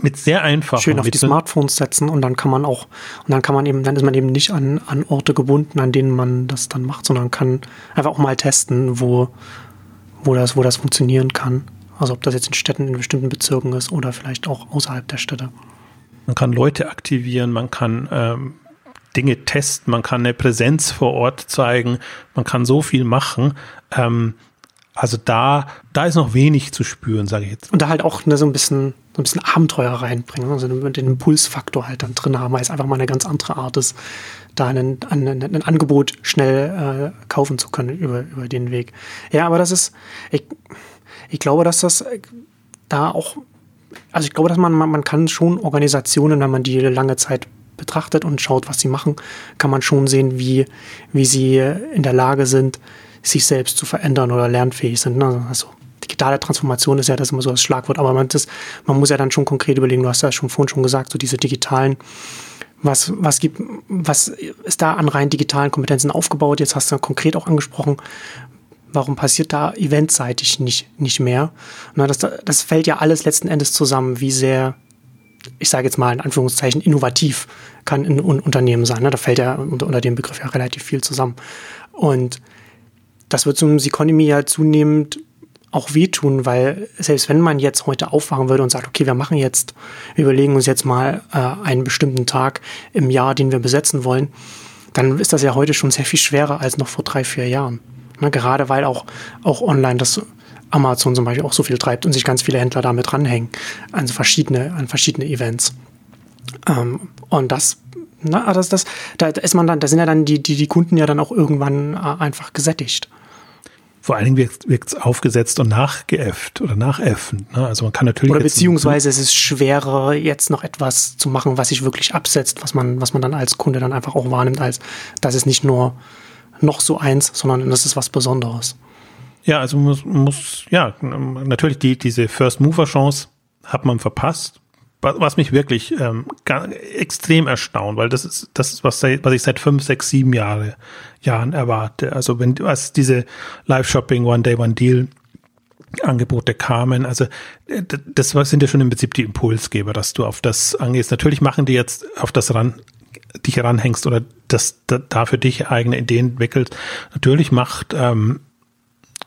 mit sehr einfach schön auf die Smartphones setzen und dann kann man auch und dann kann man eben dann ist man eben nicht an an Orte gebunden, an denen man das dann macht, sondern kann einfach auch mal testen, wo wo das wo das funktionieren kann. Also ob das jetzt in Städten in bestimmten Bezirken ist oder vielleicht auch außerhalb der Städte. Man kann Leute aktivieren, man kann ähm, Dinge testen, man kann eine Präsenz vor Ort zeigen, man kann so viel machen. Ähm, also da, da ist noch wenig zu spüren, sage ich jetzt. Und da halt auch ne, so ein bisschen, ein bisschen Abenteuer reinbringen, also den Impulsfaktor halt dann drin haben, weil es einfach mal eine ganz andere Art ist, da ein, ein, ein Angebot schnell äh, kaufen zu können über, über den Weg. Ja, aber das ist, ich, ich glaube, dass das da auch, also ich glaube, dass man, man, man kann schon Organisationen, wenn man die lange Zeit betrachtet und schaut, was sie machen, kann man schon sehen, wie, wie sie in der Lage sind, sich selbst zu verändern oder lernfähig sind. Ne? Also digitale Transformation ist ja das immer so das Schlagwort, aber man, das, man muss ja dann schon konkret überlegen, du hast ja schon vorhin schon gesagt, so diese digitalen was, was gibt, was ist da an rein digitalen Kompetenzen aufgebaut? Jetzt hast du konkret auch angesprochen, warum passiert da eventseitig nicht, nicht mehr? Na, das, das fällt ja alles letzten Endes zusammen, wie sehr, ich sage jetzt mal in Anführungszeichen, innovativ kann ein Unternehmen sein. Ne? Da fällt ja unter, unter dem Begriff ja relativ viel zusammen. Und das wird zum Economy ja zunehmend auch wehtun, weil selbst wenn man jetzt heute aufwachen würde und sagt, okay, wir machen jetzt, wir überlegen uns jetzt mal äh, einen bestimmten Tag im Jahr, den wir besetzen wollen, dann ist das ja heute schon sehr viel schwerer als noch vor drei, vier Jahren. Ne, gerade weil auch, auch online das Amazon zum Beispiel auch so viel treibt und sich ganz viele Händler damit ranhängen an verschiedene, an verschiedene Events. Ähm, und das, na, das, das, da ist man dann, da sind ja dann die, die, die Kunden ja dann auch irgendwann äh, einfach gesättigt. Vor allen Dingen wird es aufgesetzt und nachgeäfft oder nachäffend. Ne? Also man kann natürlich. Oder beziehungsweise es ist schwerer, jetzt noch etwas zu machen, was sich wirklich absetzt, was man, was man dann als Kunde dann einfach auch wahrnimmt, als das ist nicht nur noch so eins, sondern das ist was Besonderes. Ja, also muss, muss ja, natürlich die, diese First Mover Chance hat man verpasst was mich wirklich ähm, extrem erstaunt, weil das ist das ist was, was ich seit fünf, sechs, sieben Jahre Jahren erwarte. Also wenn was diese Live-Shopping One Day One Deal Angebote kamen, also äh, das sind ja schon im Prinzip die Impulsgeber, dass du auf das angehst. Natürlich machen die jetzt auf das ran dich ranhängst oder das da für dich eigene Ideen entwickelt. Natürlich macht ähm,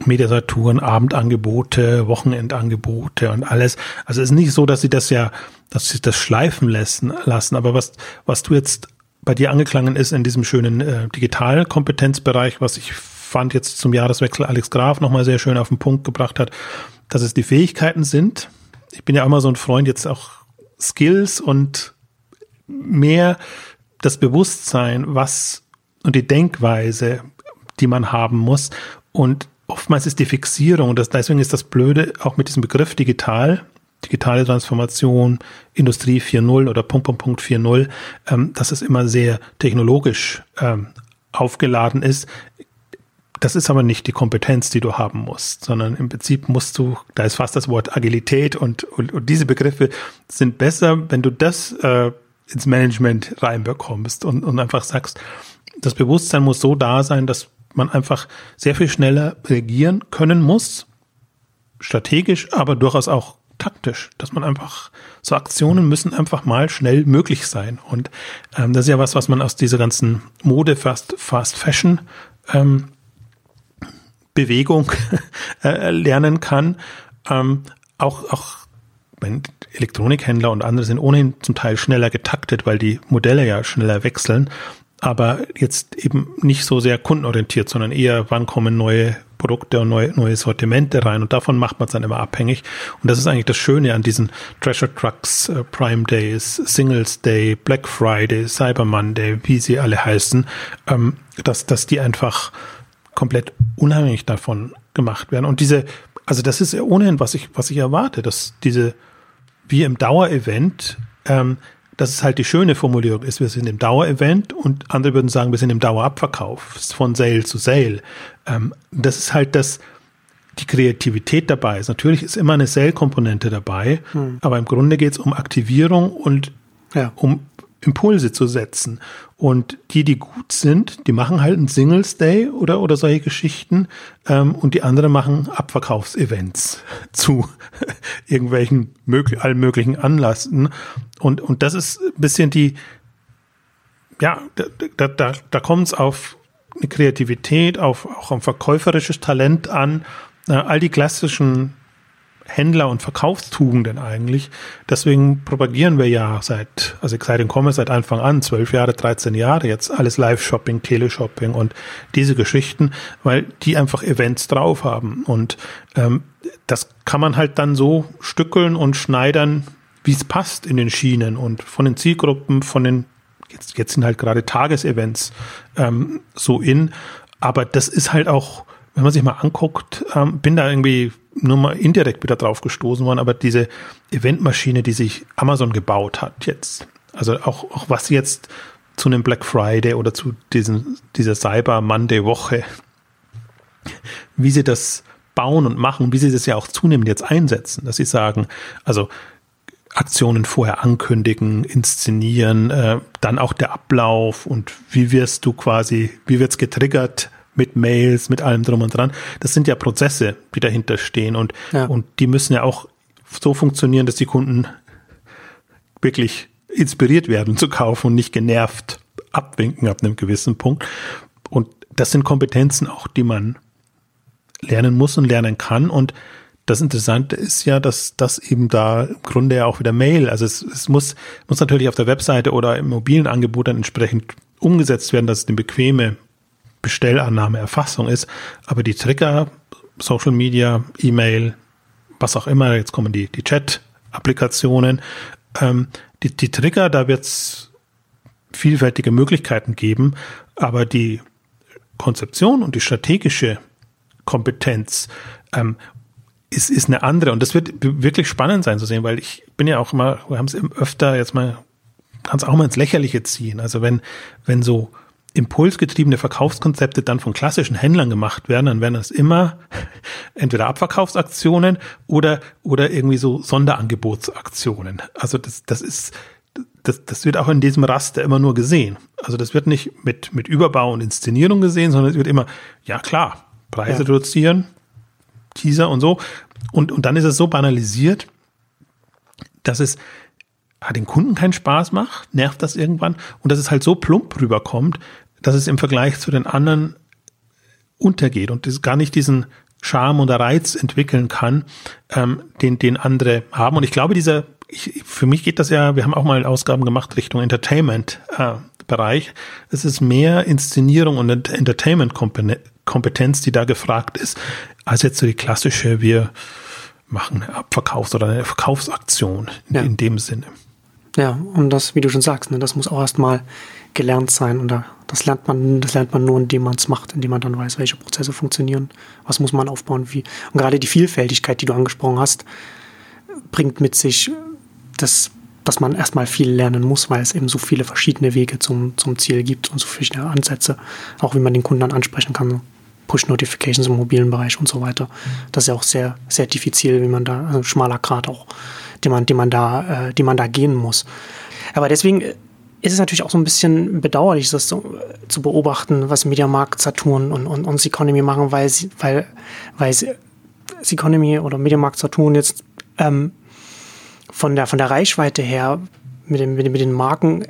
Mediasaturen, Abendangebote, Wochenendangebote und alles. Also es ist nicht so, dass sie das ja, dass sie das schleifen lassen, lassen. Aber was, was du jetzt bei dir angeklangen ist in diesem schönen äh, Digitalkompetenzbereich, was ich fand jetzt zum Jahreswechsel Alex Graf nochmal sehr schön auf den Punkt gebracht hat, dass es die Fähigkeiten sind. Ich bin ja immer so ein Freund, jetzt auch Skills und mehr das Bewusstsein, was und die Denkweise, die man haben muss. Und oftmals ist die Fixierung, und das, deswegen ist das Blöde auch mit diesem Begriff digital, digitale Transformation, Industrie 4.0 oder Punkt, Punkt, Punkt 4.0, ähm, dass es immer sehr technologisch ähm, aufgeladen ist. Das ist aber nicht die Kompetenz, die du haben musst, sondern im Prinzip musst du, da ist fast das Wort Agilität und, und, und diese Begriffe sind besser, wenn du das äh, ins Management reinbekommst und, und einfach sagst, das Bewusstsein muss so da sein, dass man einfach sehr viel schneller reagieren können muss, strategisch, aber durchaus auch taktisch, dass man einfach so Aktionen müssen einfach mal schnell möglich sein. Und ähm, das ist ja was, was man aus dieser ganzen Mode Fast Fast Fashion ähm, Bewegung *laughs* äh, lernen kann. Ähm, auch auch Elektronikhändler und andere sind ohnehin zum Teil schneller getaktet, weil die Modelle ja schneller wechseln aber jetzt eben nicht so sehr kundenorientiert, sondern eher, wann kommen neue Produkte und neue, neue Sortimente rein und davon macht man es dann immer abhängig. Und das ist eigentlich das Schöne an diesen Treasure Trucks, äh, Prime Days, Singles Day, Black Friday, Cyber Monday, wie sie alle heißen, ähm, dass, dass die einfach komplett unabhängig davon gemacht werden. Und diese, also das ist ja ohnehin, was ich, was ich erwarte, dass diese, wie im Dauerevent, ähm, dass es halt die schöne Formulierung ist, wir sind im Dauerevent und andere würden sagen, wir sind im Dauerabverkauf, von Sale zu Sale. Ähm, das ist halt das, die Kreativität dabei ist. Natürlich ist immer eine Sale-Komponente dabei, hm. aber im Grunde geht es um Aktivierung und ja. um Impulse zu setzen. Und die, die gut sind, die machen halt einen Singles Day oder, oder solche Geschichten. Ähm, und die anderen machen Abverkaufsevents *laughs* zu *laughs* irgendwelchen möglich, allen möglichen Anlassen. Und, und das ist ein bisschen die, ja, da, da, da kommt es auf eine Kreativität, auf, auch ein verkäuferisches Talent an. All die klassischen Händler- und Verkaufstugenden eigentlich. Deswegen propagieren wir ja seit, also Exciting Commerce seit Anfang an, zwölf Jahre, 13 Jahre, jetzt alles Live-Shopping, Teleshopping und diese Geschichten, weil die einfach Events drauf haben. Und ähm, das kann man halt dann so stückeln und schneidern, wie es passt in den Schienen und von den Zielgruppen, von den, jetzt, jetzt sind halt gerade Tagesevents ähm, so in, aber das ist halt auch, wenn man sich mal anguckt, ähm, bin da irgendwie nur mal indirekt wieder drauf gestoßen worden, aber diese Eventmaschine, die sich Amazon gebaut hat jetzt, also auch, auch was jetzt zu einem Black Friday oder zu diesen, dieser Cyber Monday Woche, wie sie das bauen und machen, wie sie das ja auch zunehmend jetzt einsetzen, dass sie sagen, also Aktionen vorher ankündigen, inszenieren, äh, dann auch der Ablauf und wie wirst du quasi, wie wird's getriggert mit Mails, mit allem drum und dran. Das sind ja Prozesse, die dahinter stehen und, ja. und die müssen ja auch so funktionieren, dass die Kunden wirklich inspiriert werden zu kaufen und nicht genervt abwinken ab einem gewissen Punkt. Und das sind Kompetenzen auch, die man lernen muss und lernen kann und das Interessante ist ja, dass das eben da im Grunde ja auch wieder Mail, also es, es muss, muss natürlich auf der Webseite oder im mobilen Angebot dann entsprechend umgesetzt werden, dass es eine bequeme Bestellannahme, Erfassung ist. Aber die Trigger, Social Media, E-Mail, was auch immer, jetzt kommen die, die Chat-Applikationen, ähm, die, die Trigger, da wird es vielfältige Möglichkeiten geben, aber die Konzeption und die strategische Kompetenz ähm, ist, ist eine andere. Und das wird wirklich spannend sein zu sehen, weil ich bin ja auch immer, wir haben es öfter jetzt mal, kann es auch mal ins Lächerliche ziehen. Also wenn, wenn so impulsgetriebene Verkaufskonzepte dann von klassischen Händlern gemacht werden, dann werden das immer *laughs* entweder Abverkaufsaktionen oder, oder irgendwie so Sonderangebotsaktionen. Also das, das ist, das, das wird auch in diesem Raster immer nur gesehen. Also das wird nicht mit, mit Überbau und Inszenierung gesehen, sondern es wird immer, ja klar, Preise ja. reduzieren, Teaser und so. Und, und dann ist es so banalisiert, dass es den Kunden keinen Spaß macht, nervt das irgendwann und dass es halt so plump rüberkommt, dass es im Vergleich zu den anderen untergeht und es gar nicht diesen Charme oder Reiz entwickeln kann, ähm, den, den andere haben. Und ich glaube, dieser, ich, für mich geht das ja, wir haben auch mal Ausgaben gemacht Richtung Entertainment. Äh, Bereich. Es ist mehr Inszenierung und Entertainment-Kompetenz, die da gefragt ist, als jetzt so die klassische, wir machen eine Abverkaufs- oder eine Verkaufsaktion in, ja. in, dem Sinne. Ja, und das, wie du schon sagst, ne, das muss auch erstmal gelernt sein. Und das lernt man, das lernt man nur, indem man es macht, indem man dann weiß, welche Prozesse funktionieren, was muss man aufbauen, wie. Und gerade die Vielfältigkeit, die du angesprochen hast, bringt mit sich das dass man erstmal viel lernen muss, weil es eben so viele verschiedene Wege zum, zum Ziel gibt und so verschiedene Ansätze, auch wie man den Kunden dann ansprechen kann. Push-Notifications im mobilen Bereich und so weiter. Das ist ja auch sehr, sehr diffizil, wie man da, also schmaler Grad auch, den man, den man da, äh, den man da gehen muss. Aber deswegen ist es natürlich auch so ein bisschen bedauerlich, das so, äh, zu beobachten, was Mediamarkt, Saturn und, und, und Economy machen, weil sie, weil, weil Economy oder Mediamarkt Saturn jetzt ähm, von der, von der Reichweite her mit, dem, mit, den Marken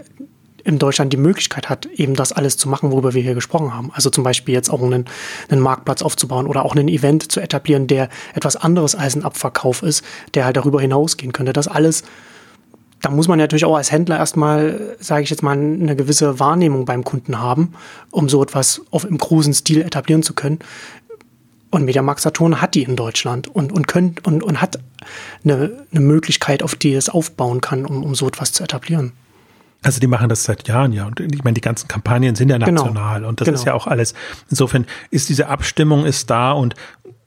in Deutschland die Möglichkeit hat, eben das alles zu machen, worüber wir hier gesprochen haben. Also zum Beispiel jetzt auch einen, einen Marktplatz aufzubauen oder auch ein Event zu etablieren, der etwas anderes als ein Abverkauf ist, der halt darüber hinausgehen könnte. Das alles, da muss man natürlich auch als Händler erstmal, sage ich jetzt mal, eine gewisse Wahrnehmung beim Kunden haben, um so etwas auf, im großen Stil etablieren zu können. Und Mediamarkt Saturn hat die in Deutschland und, und, könnt, und, und hat eine, eine Möglichkeit, auf die es aufbauen kann, um, um so etwas zu etablieren. Also die machen das seit Jahren ja und ich meine die ganzen Kampagnen sind ja genau. national genau. und das genau. ist ja auch alles. Insofern ist diese Abstimmung ist da und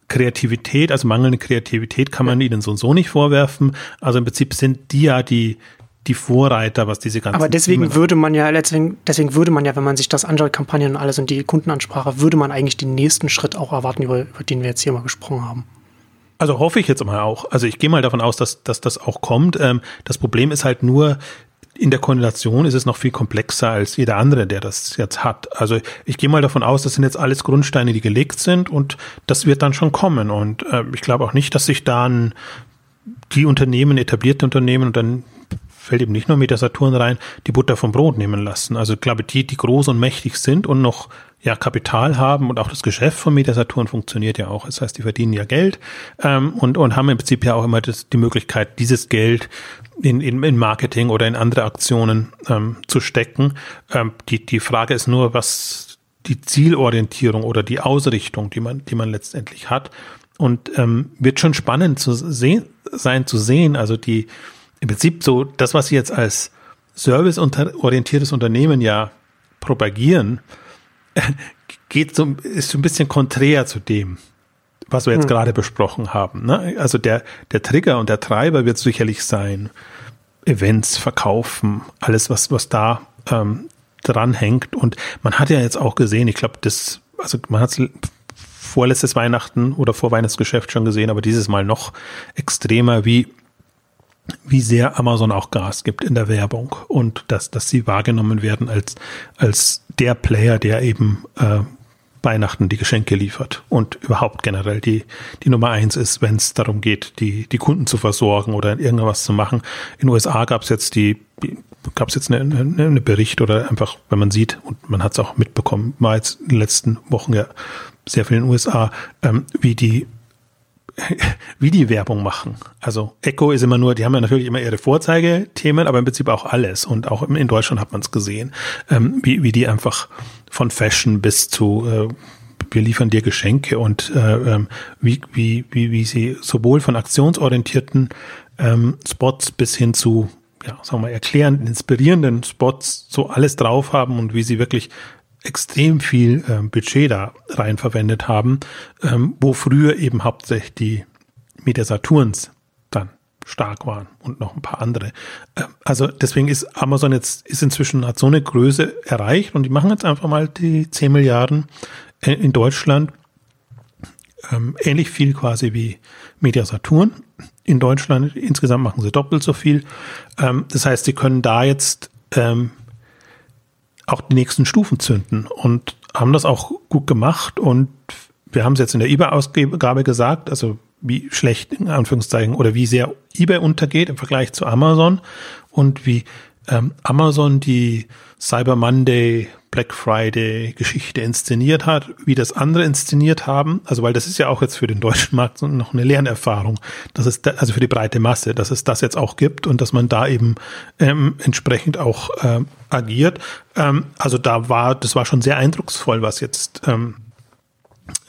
Kreativität, also mangelnde Kreativität kann man ja. ihnen so und so nicht vorwerfen. Also im Prinzip sind die ja die die Vorreiter, was diese ganzen. Aber deswegen Themen würde man ja deswegen, deswegen würde man ja, wenn man sich das anschaut, Kampagnen und alles und die Kundenansprache, würde man eigentlich den nächsten Schritt auch erwarten, über, über den wir jetzt hier mal gesprochen haben. Also hoffe ich jetzt mal auch. Also ich gehe mal davon aus, dass, dass das auch kommt. Ähm, das Problem ist halt nur, in der Koordination ist es noch viel komplexer als jeder andere, der das jetzt hat. Also ich gehe mal davon aus, das sind jetzt alles Grundsteine, die gelegt sind und das wird dann schon kommen. Und äh, ich glaube auch nicht, dass sich dann die Unternehmen, etablierte Unternehmen und dann fällt eben nicht nur Meta Saturn rein, die Butter vom Brot nehmen lassen. Also ich glaube, die, die groß und mächtig sind und noch ja Kapital haben und auch das Geschäft von Meta Saturn funktioniert ja auch. Das heißt, die verdienen ja Geld ähm, und, und haben im Prinzip ja auch immer das, die Möglichkeit, dieses Geld in, in, in Marketing oder in andere Aktionen ähm, zu stecken. Ähm, die, die Frage ist nur, was die Zielorientierung oder die Ausrichtung, die man, die man letztendlich hat. Und ähm, wird schon spannend zu sehen, sein zu sehen. Also die, im Prinzip so das, was Sie jetzt als serviceorientiertes Unternehmen ja propagieren, *laughs* geht so, ist so ein bisschen konträr zu dem, was wir jetzt hm. gerade besprochen haben. Ne? Also der, der Trigger und der Treiber wird sicherlich sein, Events verkaufen, alles, was, was da ähm, dran hängt. Und man hat ja jetzt auch gesehen, ich glaube, das, also man hat es vorletztes Weihnachten oder vor Weihnachtsgeschäft schon gesehen, aber dieses Mal noch extremer, wie wie sehr Amazon auch Gas gibt in der Werbung und dass, dass sie wahrgenommen werden als, als der Player, der eben äh, Weihnachten die Geschenke liefert und überhaupt generell die, die Nummer eins ist, wenn es darum geht, die, die Kunden zu versorgen oder irgendwas zu machen. In den USA gab es jetzt die, gab es jetzt eine, eine, eine Bericht oder einfach, wenn man sieht, und man hat es auch mitbekommen, war jetzt in den letzten Wochen ja sehr viel in den USA, ähm, wie die *laughs* wie die Werbung machen. Also Echo ist immer nur, die haben ja natürlich immer ihre Vorzeigethemen, aber im Prinzip auch alles. Und auch in Deutschland hat man es gesehen, ähm, wie, wie die einfach von Fashion bis zu äh, wir liefern dir Geschenke und äh, ähm, wie, wie, wie, wie sie sowohl von aktionsorientierten ähm, Spots bis hin zu ja, sagen wir mal, erklärenden, inspirierenden Spots so alles drauf haben und wie sie wirklich extrem viel äh, Budget da rein verwendet haben, ähm, wo früher eben hauptsächlich die Media Saturns dann stark waren und noch ein paar andere. Äh, also deswegen ist Amazon jetzt, ist inzwischen, hat so eine Größe erreicht und die machen jetzt einfach mal die 10 Milliarden in, in Deutschland. Ähm, ähnlich viel quasi wie Media Saturn in Deutschland. Insgesamt machen sie doppelt so viel. Ähm, das heißt, sie können da jetzt ähm, auch die nächsten Stufen zünden und haben das auch gut gemacht. Und wir haben es jetzt in der eBay-Ausgabe gesagt, also wie schlecht in Anführungszeichen oder wie sehr eBay untergeht im Vergleich zu Amazon und wie ähm, Amazon die Cyber Monday, Black Friday Geschichte inszeniert hat, wie das andere inszeniert haben. Also weil das ist ja auch jetzt für den deutschen Markt noch eine Lernerfahrung, dass es da, also für die breite Masse, dass es das jetzt auch gibt und dass man da eben ähm, entsprechend auch ähm, agiert. Ähm, also da war, das war schon sehr eindrucksvoll, was jetzt ähm,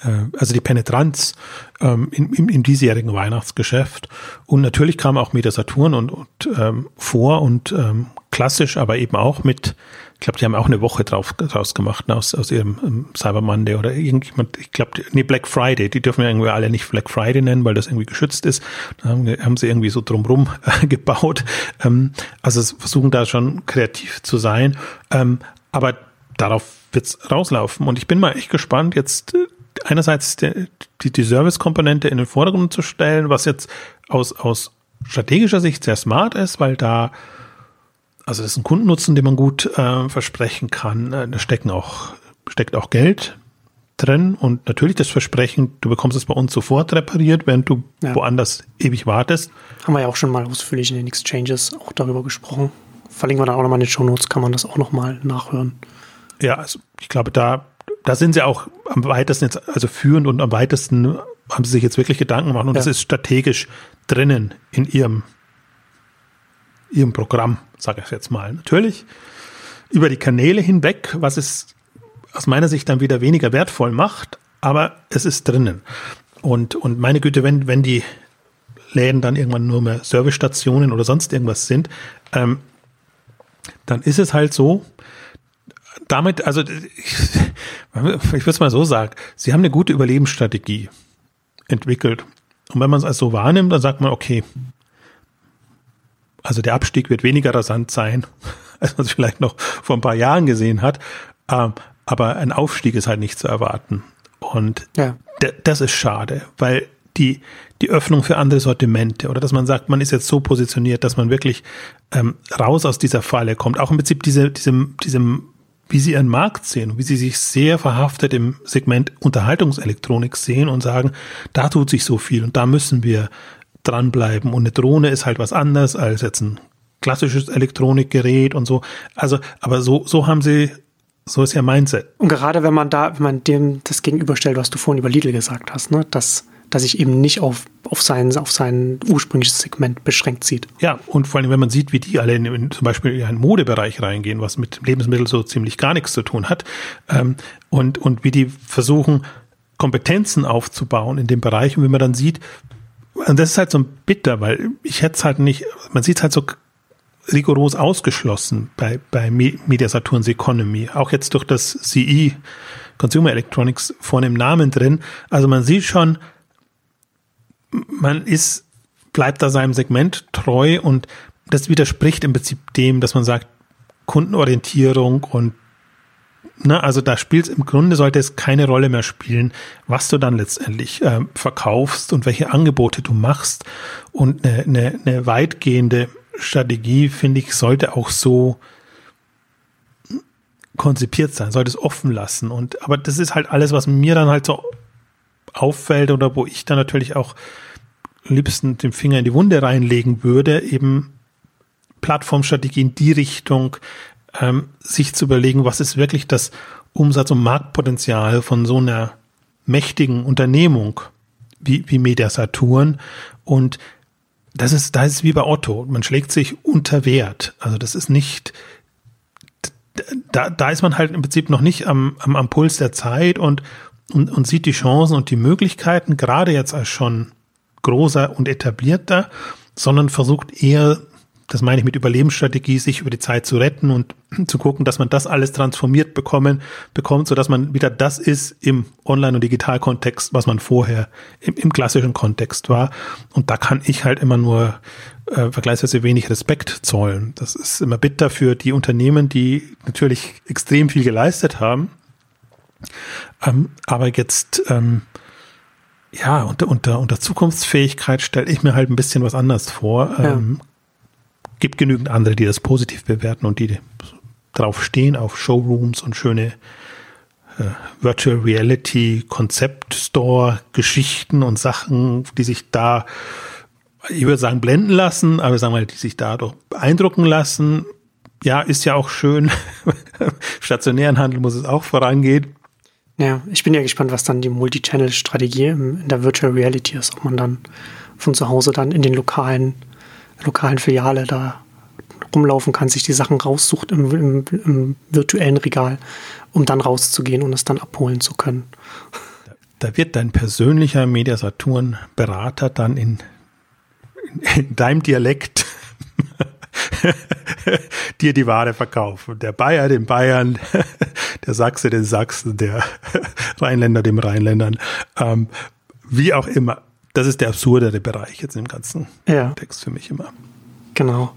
äh, also die Penetranz ähm, in, in, in diesjährigen Weihnachtsgeschäft. Und natürlich kam auch Meta Saturn und, und ähm, vor und ähm, klassisch, aber eben auch mit, ich glaube, die haben auch eine Woche drauf, draus gemacht, ne, aus, aus ihrem um, Cyber Monday oder irgendjemand, ich glaube, nee, Black Friday, die dürfen wir irgendwie alle nicht Black Friday nennen, weil das irgendwie geschützt ist. Da haben, haben sie irgendwie so drumrum äh, *laughs* gebaut. Ähm, also versuchen da schon kreativ zu sein. Ähm, aber darauf wird's rauslaufen. Und ich bin mal echt gespannt, jetzt äh, einerseits die, die, die Service-Komponente in den Vordergrund zu stellen, was jetzt aus, aus strategischer Sicht sehr smart ist, weil da, also das ist ein Kundennutzen, den man gut äh, versprechen kann. Äh, da stecken auch, steckt auch Geld drin und natürlich das Versprechen, du bekommst es bei uns sofort repariert, während du ja. woanders ewig wartest. Haben wir ja auch schon mal ausführlich in den Exchanges auch darüber gesprochen. Verlinken wir dann auch nochmal in den Show Notes, kann man das auch nochmal nachhören. Ja, also ich glaube, da da sind sie auch am weitesten jetzt, also führend und am weitesten haben sie sich jetzt wirklich Gedanken gemacht und ja. das ist strategisch drinnen in ihrem, ihrem Programm, sage ich jetzt mal. Natürlich über die Kanäle hinweg, was es aus meiner Sicht dann wieder weniger wertvoll macht, aber es ist drinnen. Und, und meine Güte, wenn, wenn die Läden dann irgendwann nur mehr Servicestationen oder sonst irgendwas sind, ähm, dann ist es halt so, damit, also *laughs* ich, ich würde es mal so sagen, sie haben eine gute Überlebensstrategie entwickelt. Und wenn man es als so wahrnimmt, dann sagt man, okay, also der Abstieg wird weniger rasant sein, *laughs* als man es vielleicht noch vor ein paar Jahren gesehen hat. Ähm, aber ein Aufstieg ist halt nicht zu erwarten. Und ja. das ist schade, weil die, die Öffnung für andere Sortimente oder dass man sagt, man ist jetzt so positioniert, dass man wirklich ähm, raus aus dieser Falle kommt. Auch im Prinzip diese, diesem, diesem wie sie ihren Markt sehen, wie sie sich sehr verhaftet im Segment Unterhaltungselektronik sehen und sagen, da tut sich so viel und da müssen wir dranbleiben. Und eine Drohne ist halt was anderes als jetzt ein klassisches Elektronikgerät und so. Also, aber so, so haben sie, so ist ja Mindset. Und gerade wenn man da, wenn man dem das gegenüberstellt, was du vorhin über Lidl gesagt hast, ne, dass dass sich eben nicht auf, auf, sein, auf sein ursprüngliches Segment beschränkt sieht. Ja, und vor allem, wenn man sieht, wie die alle in, in zum Beispiel in einen Modebereich reingehen, was mit Lebensmitteln so ziemlich gar nichts zu tun hat, ähm, und, und wie die versuchen, Kompetenzen aufzubauen in dem Bereich, und wie man dann sieht, und das ist halt so bitter, weil ich hätte es halt nicht, man sieht es halt so rigoros ausgeschlossen bei, bei Media Saturns Economy, auch jetzt durch das CE, Consumer Electronics, vorne im Namen drin. Also man sieht schon, man ist, bleibt da seinem Segment treu und das widerspricht im Prinzip dem, dass man sagt, Kundenorientierung und Ne, also da spielt im Grunde sollte es keine Rolle mehr spielen, was du dann letztendlich äh, verkaufst und welche Angebote du machst. Und eine, eine, eine weitgehende Strategie, finde ich, sollte auch so konzipiert sein, sollte es offen lassen. Und aber das ist halt alles, was mir dann halt so auffällt oder wo ich dann natürlich auch liebsten den Finger in die Wunde reinlegen würde, eben Plattformstrategie in die Richtung, ähm, sich zu überlegen, was ist wirklich das Umsatz- und Marktpotenzial von so einer mächtigen Unternehmung wie, wie Media Saturn und das ist, da ist es wie bei Otto. Man schlägt sich unter Wert. Also das ist nicht, da, da ist man halt im Prinzip noch nicht am, am, am Puls der Zeit und, und, und sieht die Chancen und die Möglichkeiten, gerade jetzt als schon großer und etablierter, sondern versucht eher das meine ich mit Überlebensstrategie, sich über die Zeit zu retten und *clears throat* zu gucken, dass man das alles transformiert bekommen, bekommt, so dass man wieder das ist im Online- und Digital-Kontext, was man vorher im, im, klassischen Kontext war. Und da kann ich halt immer nur äh, vergleichsweise wenig Respekt zollen. Das ist immer bitter für die Unternehmen, die natürlich extrem viel geleistet haben. Ähm, aber jetzt, ähm, ja, unter, unter, unter Zukunftsfähigkeit stelle ich mir halt ein bisschen was anders vor. Ja. Ähm, gibt genügend andere, die das positiv bewerten und die drauf stehen, auf Showrooms und schöne äh, Virtual Reality Konzept Store Geschichten und Sachen, die sich da, ich würde sagen, blenden lassen, aber sagen wir, die sich da doch beeindrucken lassen. Ja, ist ja auch schön. *laughs* Stationären Handel muss es auch vorangehen. Ja, ich bin ja gespannt, was dann die Multi-Channel-Strategie in der Virtual Reality ist, ob man dann von zu Hause dann in den lokalen lokalen Filiale da rumlaufen kann, sich die Sachen raussucht im, im, im virtuellen Regal, um dann rauszugehen und es dann abholen zu können. Da wird dein persönlicher Mediasaturn-Berater dann in, in, in deinem Dialekt *laughs* dir die Ware verkaufen. Der Bayer den Bayern, der Sachse den Sachsen, der Rheinländer dem Rheinländern, ähm, wie auch immer das ist der absurdere Bereich jetzt im ganzen ja. Text für mich immer. Genau.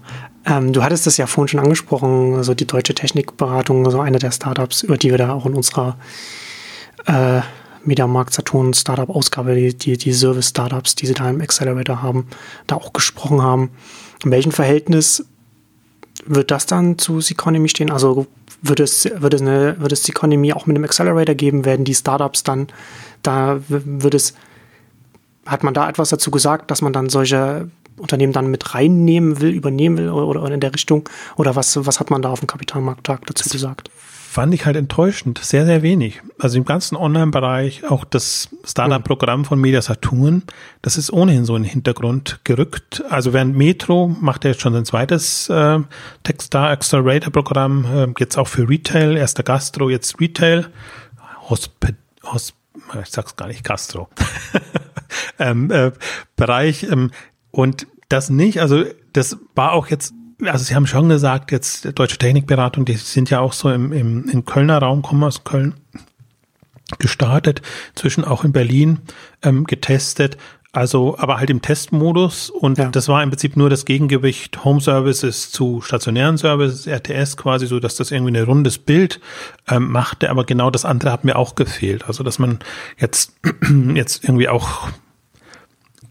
Ähm, du hattest das ja vorhin schon angesprochen, also die deutsche Technikberatung, also eine der Startups, über die wir da auch in unserer äh, Mediamarkt Saturn Startup Ausgabe, die, die, die Service Startups, die sie da im Accelerator haben, da auch gesprochen haben. In welchem Verhältnis wird das dann zu Seconomy stehen? Also wird es, wird es, eine, wird es Seconomy auch mit einem Accelerator geben? Werden die Startups dann, da wird es hat man da etwas dazu gesagt, dass man dann solche Unternehmen dann mit reinnehmen will, übernehmen will oder, oder in der Richtung? Oder was, was hat man da auf dem Kapitalmarkttag dazu das gesagt? Fand ich halt enttäuschend. Sehr, sehr wenig. Also im ganzen Online-Bereich, auch das Startup-Programm von Media Saturn, das ist ohnehin so in den Hintergrund gerückt. Also während Metro macht er jetzt schon sein zweites äh, Techstar Accelerator-Programm, äh, jetzt auch für Retail, erster Gastro, jetzt Retail. Hosp Hosp ich sag's gar nicht, Castro. *laughs* ähm, äh, Bereich. Ähm, und das nicht, also das war auch jetzt, also Sie haben schon gesagt, jetzt Deutsche Technikberatung, die sind ja auch so im, im, im Kölner Raum, kommen aus Köln, gestartet, zwischen auch in Berlin ähm, getestet. Also, aber halt im Testmodus und ja. das war im Prinzip nur das Gegengewicht Home Services zu stationären Services, RTS quasi, so dass das irgendwie ein rundes Bild ähm, machte, aber genau das andere hat mir auch gefehlt. Also, dass man jetzt, *clears throat* jetzt irgendwie auch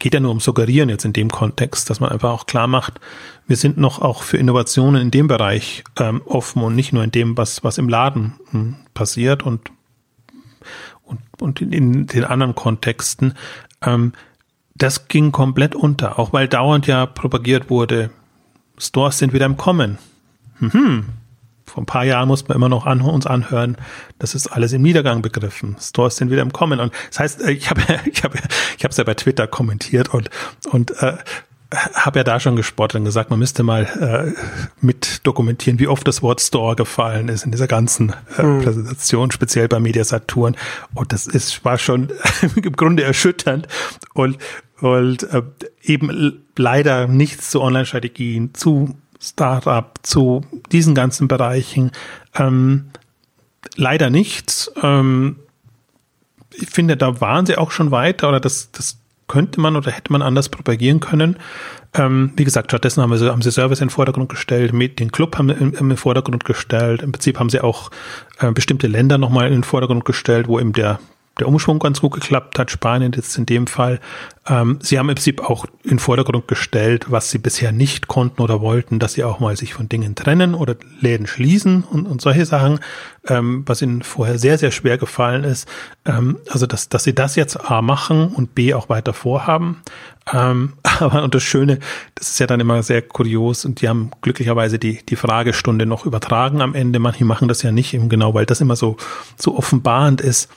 geht ja nur um Suggerieren jetzt in dem Kontext, dass man einfach auch klar macht, wir sind noch auch für Innovationen in dem Bereich ähm, offen und nicht nur in dem, was, was im Laden hm, passiert und, und, und in, in den anderen Kontexten. Ähm, das ging komplett unter, auch weil dauernd ja propagiert wurde, Stores sind wieder im Kommen. Mhm. Vor ein paar Jahren mussten wir immer noch an, uns anhören, das ist alles im Niedergang begriffen. Stores sind wieder im Kommen. Und das heißt, äh, ich habe *laughs* ich habe ich habe es ja bei Twitter kommentiert und und äh, habe ja da schon gespottet und gesagt, man müsste mal äh, mit dokumentieren, wie oft das Wort Store gefallen ist in dieser ganzen äh, mhm. Präsentation, speziell bei Media Saturn. Und das ist war schon *laughs* im Grunde erschütternd und und äh, eben leider nichts zu Online-Strategien, zu Startup, zu diesen ganzen Bereichen. Ähm, leider nichts. Ähm, ich finde, da waren sie auch schon weiter oder das, das könnte man oder hätte man anders propagieren können. Ähm, wie gesagt, stattdessen haben, sie, haben sie Service in den Vordergrund gestellt, den Club haben im, im Vordergrund gestellt. Im Prinzip haben sie auch äh, bestimmte Länder nochmal in den Vordergrund gestellt, wo eben der der Umschwung ganz gut geklappt hat, Spanien jetzt in dem Fall. Ähm, sie haben im Prinzip auch in Vordergrund gestellt, was sie bisher nicht konnten oder wollten, dass sie auch mal sich von Dingen trennen oder Läden schließen und, und solche Sachen, ähm, was ihnen vorher sehr, sehr schwer gefallen ist. Ähm, also, dass, dass sie das jetzt A machen und B auch weiter vorhaben. Ähm, *laughs* aber und das Schöne, das ist ja dann immer sehr kurios und die haben glücklicherweise die, die Fragestunde noch übertragen am Ende. Manche machen das ja nicht eben genau, weil das immer so, so offenbarend ist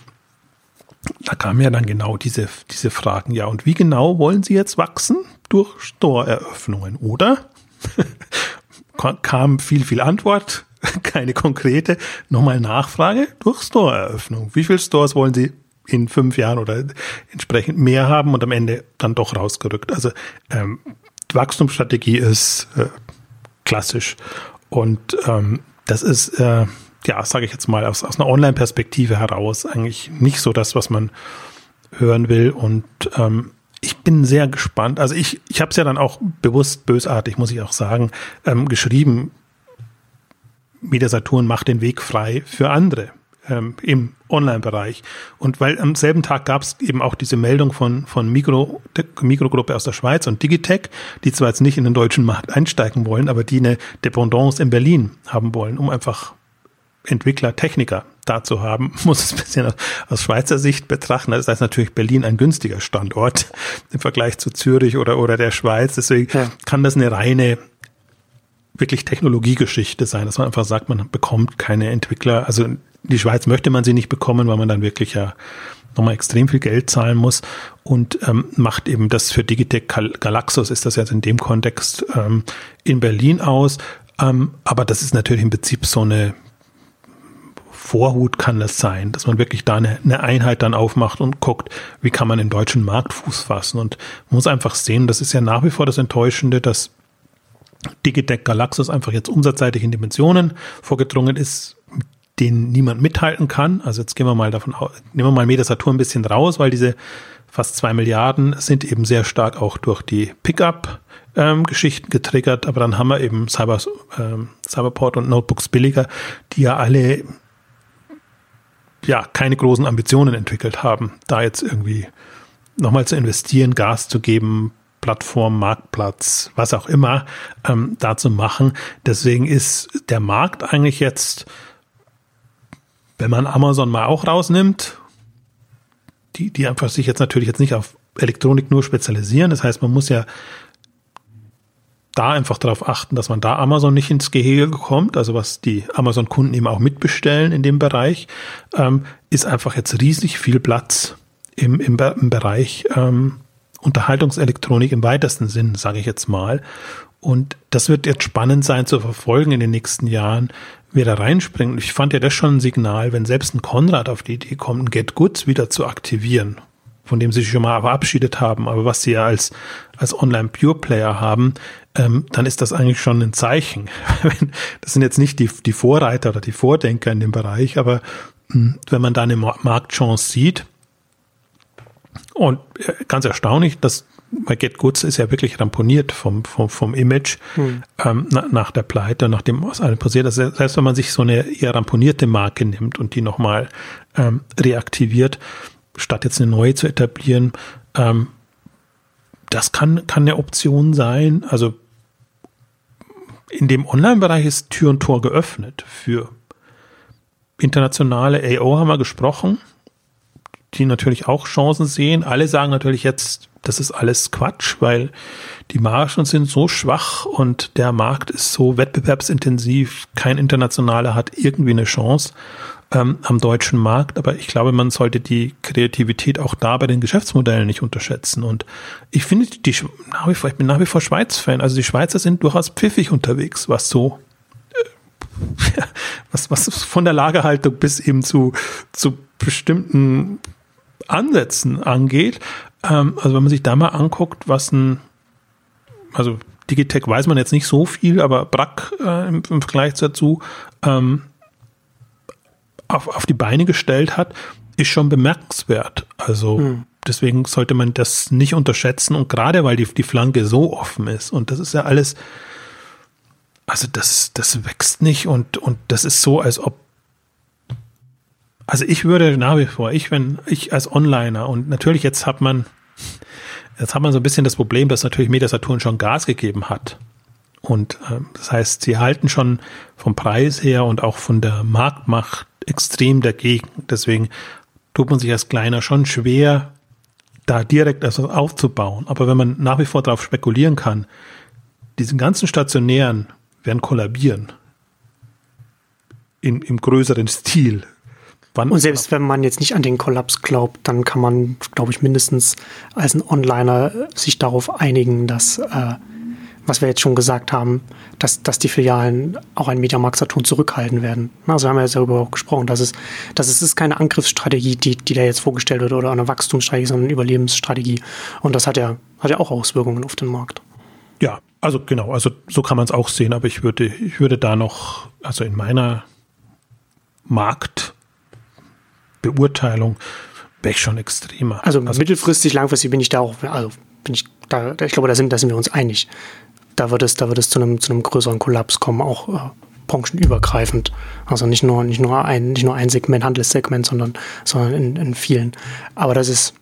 da kamen ja dann genau diese, diese Fragen. Ja, und wie genau wollen Sie jetzt wachsen? Durch Store-Eröffnungen, oder? *laughs* kam viel, viel Antwort, *laughs* keine konkrete. Nochmal Nachfrage durch Store-Eröffnung. Wie viele Stores wollen Sie in fünf Jahren oder entsprechend mehr haben und am Ende dann doch rausgerückt? Also ähm, Wachstumsstrategie ist äh, klassisch und ähm, das ist äh, ja, sage ich jetzt mal, aus, aus einer Online-Perspektive heraus eigentlich nicht so das, was man hören will. Und ähm, ich bin sehr gespannt. Also ich, ich habe es ja dann auch bewusst bösartig, muss ich auch sagen, ähm, geschrieben. Media Saturn macht den Weg frei für andere ähm, im Online-Bereich. Und weil am selben Tag gab es eben auch diese Meldung von, von Mikro, Mikrogruppe aus der Schweiz und Digitech, die zwar jetzt nicht in den deutschen Markt einsteigen wollen, aber die eine Dependance in Berlin haben wollen, um einfach Entwickler, Techniker da zu haben, *laughs* muss es ein bisschen aus Schweizer Sicht betrachten. Das heißt natürlich Berlin ein günstiger Standort *laughs* im Vergleich zu Zürich oder, oder der Schweiz. Deswegen ja. kann das eine reine wirklich Technologiegeschichte sein, dass man einfach sagt, man bekommt keine Entwickler. Also die Schweiz möchte man sie nicht bekommen, weil man dann wirklich ja nochmal extrem viel Geld zahlen muss und ähm, macht eben das für Digitec Galaxus ist das jetzt in dem Kontext ähm, in Berlin aus. Ähm, aber das ist natürlich im Prinzip so eine Vorhut kann es sein, dass man wirklich da eine, eine, Einheit dann aufmacht und guckt, wie kann man den deutschen Markt Fuß fassen. Und man muss einfach sehen, das ist ja nach wie vor das Enttäuschende, dass Digitec Galaxus einfach jetzt umsatzseitig in Dimensionen vorgedrungen ist, mit denen niemand mithalten kann. Also jetzt gehen wir mal davon aus, nehmen wir mal Metasatur ein bisschen raus, weil diese fast zwei Milliarden sind eben sehr stark auch durch die Pickup ähm, Geschichten getriggert, aber dann haben wir eben Cyber, ähm, Cyberport und Notebooks billiger, die ja alle ja keine großen Ambitionen entwickelt haben, da jetzt irgendwie nochmal zu investieren, Gas zu geben, Plattform, Marktplatz, was auch immer, ähm, da zu machen. Deswegen ist der Markt eigentlich jetzt, wenn man Amazon mal auch rausnimmt, die, die einfach sich jetzt natürlich jetzt nicht auf Elektronik nur spezialisieren. Das heißt, man muss ja da einfach darauf achten, dass man da Amazon nicht ins Gehege kommt, also was die Amazon-Kunden eben auch mitbestellen in dem Bereich, ähm, ist einfach jetzt riesig viel Platz im, im, im Bereich ähm, Unterhaltungselektronik im weitesten Sinn, sage ich jetzt mal. Und das wird jetzt spannend sein zu verfolgen in den nächsten Jahren, wer da reinspringt. Ich fand ja das schon ein Signal, wenn selbst ein Konrad auf die Idee kommt, ein Get Goods wieder zu aktivieren, von dem sie sich schon mal verabschiedet haben, aber was sie ja als, als Online-Pure-Player haben, ähm, dann ist das eigentlich schon ein Zeichen. *laughs* das sind jetzt nicht die, die Vorreiter oder die Vordenker in dem Bereich, aber mh, hm, wenn man da eine Marktchance sieht, und äh, ganz erstaunlich, dass bei Get Goods ist ja wirklich ramponiert vom, vom, vom Image hm. ähm, na, nach der Pleite, nachdem was alles passiert ist. Selbst wenn man sich so eine eher ramponierte Marke nimmt und die nochmal ähm, reaktiviert, statt jetzt eine neue zu etablieren, ähm, das kann, kann eine Option sein. Also in dem Online-Bereich ist Tür und Tor geöffnet für internationale AO haben wir gesprochen, die natürlich auch Chancen sehen. Alle sagen natürlich jetzt, das ist alles Quatsch, weil die Margen sind so schwach und der Markt ist so wettbewerbsintensiv. Kein internationaler hat irgendwie eine Chance ähm, am deutschen Markt. Aber ich glaube, man sollte die Kreativität auch da bei den Geschäftsmodellen nicht unterschätzen. Und ich finde die nach wie vor, ich bin nach wie vor Schweiz-Fan. Also die Schweizer sind durchaus pfiffig unterwegs, was so äh, *laughs* was, was von der Lagerhaltung bis eben zu, zu bestimmten Ansätzen angeht. Ähm, also wenn man sich da mal anguckt, was ein, also Digitech weiß man jetzt nicht so viel, aber Brack äh, im, im, Vergleich dazu ähm, auf, auf die Beine gestellt hat, ist schon bemerkenswert. Also hm. deswegen sollte man das nicht unterschätzen und gerade weil die, die Flanke so offen ist und das ist ja alles, also das, das wächst nicht und, und das ist so, als ob also ich würde nach wie vor, ich, wenn ich als Onliner und natürlich jetzt hat man, jetzt hat man so ein bisschen das Problem, dass natürlich Media Saturn schon Gas gegeben hat. Und äh, das heißt, sie halten schon vom Preis her und auch von der Marktmacht extrem dagegen. Deswegen tut man sich als Kleiner schon schwer, da direkt etwas aufzubauen. Aber wenn man nach wie vor darauf spekulieren kann, diesen ganzen Stationären werden kollabieren. In, Im größeren Stil. Wann und selbst wenn man jetzt nicht an den Kollaps glaubt, dann kann man, glaube ich, mindestens als ein Onliner sich darauf einigen, dass, äh, was wir jetzt schon gesagt haben, dass, dass die Filialen auch ein Mediamarkt Saturn zurückhalten werden. Also wir haben ja jetzt darüber auch gesprochen, dass es, dass es ist keine Angriffsstrategie, die, die da jetzt vorgestellt wird oder eine Wachstumsstrategie, sondern eine Überlebensstrategie. Und das hat ja, hat ja auch Auswirkungen auf den Markt. Ja, also genau, also so kann man es auch sehen, aber ich würde, ich würde da noch, also in meiner Markt Beurteilung wäre ich schon extremer. Also, also, mittelfristig, langfristig bin ich da auch, also bin ich da, ich glaube, da sind, da sind wir uns einig. Da wird es, da wird es zu einem, zu einem größeren Kollaps kommen, auch äh, branchenübergreifend. Also nicht nur, nicht nur ein, nicht nur ein Segment, Handelssegment, sondern, sondern in, in vielen. Aber das ist,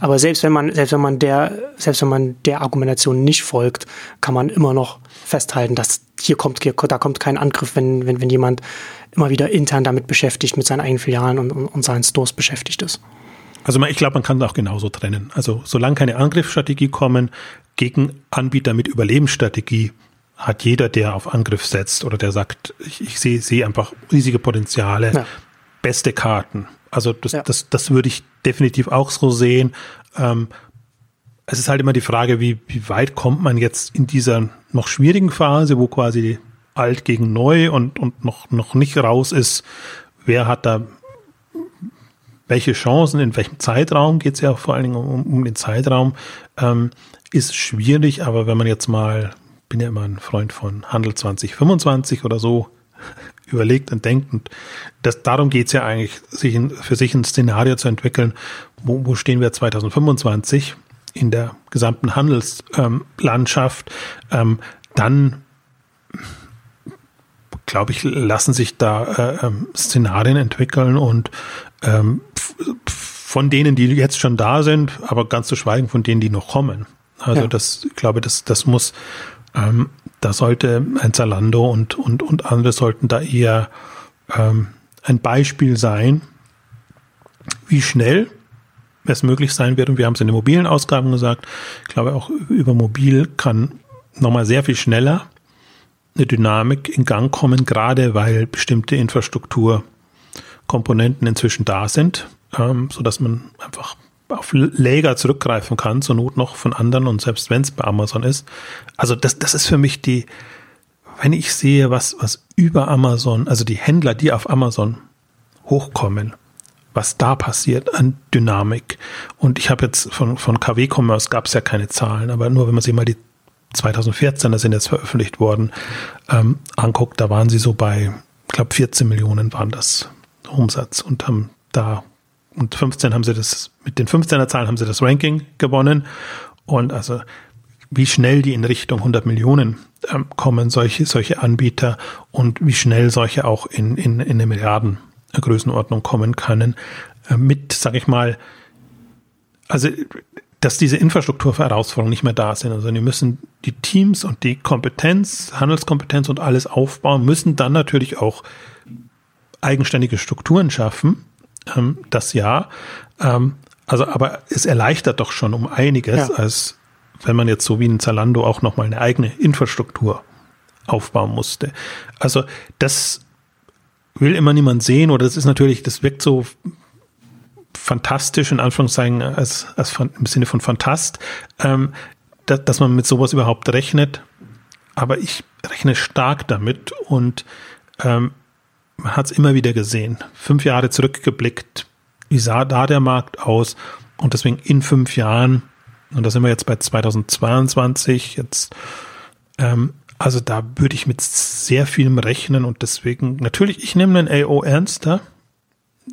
aber selbst wenn man, selbst wenn man der, selbst wenn man der Argumentation nicht folgt, kann man immer noch festhalten, dass hier kommt, hier, da kommt kein Angriff, wenn, wenn, wenn jemand immer wieder intern damit beschäftigt, mit seinen eigenen Filialen und, und, und seinen Stores beschäftigt ist. Also ich glaube, man kann das auch genauso trennen. Also solange keine Angriffsstrategie kommen, gegen Anbieter mit Überlebensstrategie hat jeder, der auf Angriff setzt oder der sagt, ich, ich sehe, sehe einfach riesige Potenziale, ja. beste Karten. Also das, ja. das, das würde ich definitiv auch so sehen. Ähm, es ist halt immer die Frage, wie, wie weit kommt man jetzt in dieser noch schwierigen Phase, wo quasi alt gegen neu und, und noch, noch nicht raus ist, wer hat da welche Chancen, in welchem Zeitraum geht es ja vor allen Dingen um, um den Zeitraum, ähm, ist schwierig, aber wenn man jetzt mal, bin ja immer ein Freund von Handel 2025 oder so, *laughs* überlegt und denkt, und das, darum geht es ja eigentlich, sich in, für sich ein Szenario zu entwickeln, wo, wo stehen wir 2025 in der gesamten Handelslandschaft, ähm, ähm, dann glaube ich, lassen sich da äh, ähm, Szenarien entwickeln und ähm, von denen, die jetzt schon da sind, aber ganz zu schweigen von denen, die noch kommen. Also ja. das, ich glaube, das, das muss, ähm, da sollte ein Zalando und, und, und andere sollten da eher ähm, ein Beispiel sein, wie schnell es möglich sein wird. Und wir haben es in den mobilen Ausgaben gesagt. Ich glaube, auch über mobil kann nochmal sehr viel schneller eine Dynamik in Gang kommen, gerade weil bestimmte Infrastrukturkomponenten inzwischen da sind, ähm, so dass man einfach auf Läger zurückgreifen kann, zur Not noch von anderen und selbst wenn es bei Amazon ist. Also das, das ist für mich die, wenn ich sehe, was, was über Amazon, also die Händler, die auf Amazon hochkommen, was da passiert an Dynamik. Und ich habe jetzt von, von KW Commerce gab es ja keine Zahlen, aber nur wenn man sich mal die 2014, das sind jetzt veröffentlicht worden, ähm, anguckt, da waren sie so bei, ich glaube 14 Millionen waren das Umsatz und haben da und 15 haben sie das, mit den 15er Zahlen haben sie das Ranking gewonnen und also wie schnell die in Richtung 100 Millionen ähm, kommen, solche, solche Anbieter und wie schnell solche auch in, in, in eine Milliarden Größenordnung kommen können, äh, mit, sag ich mal, also dass diese Infrastrukturherausforderungen nicht mehr da sind. Also die müssen die Teams und die Kompetenz, Handelskompetenz und alles aufbauen, müssen dann natürlich auch eigenständige Strukturen schaffen. Ähm, das ja. Ähm, also, aber es erleichtert doch schon um einiges, ja. als wenn man jetzt so wie in Zalando auch nochmal eine eigene Infrastruktur aufbauen musste. Also das will immer niemand sehen oder das ist natürlich, das wirkt so fantastisch, in Anführungszeichen, als, als im Sinne von Fantast, ähm, da, dass man mit sowas überhaupt rechnet. Aber ich rechne stark damit und ähm, man hat es immer wieder gesehen. Fünf Jahre zurückgeblickt, wie sah da der Markt aus? Und deswegen in fünf Jahren, und da sind wir jetzt bei 2022, jetzt, ähm, also da würde ich mit sehr vielem rechnen und deswegen, natürlich, ich nehme einen AO ernster,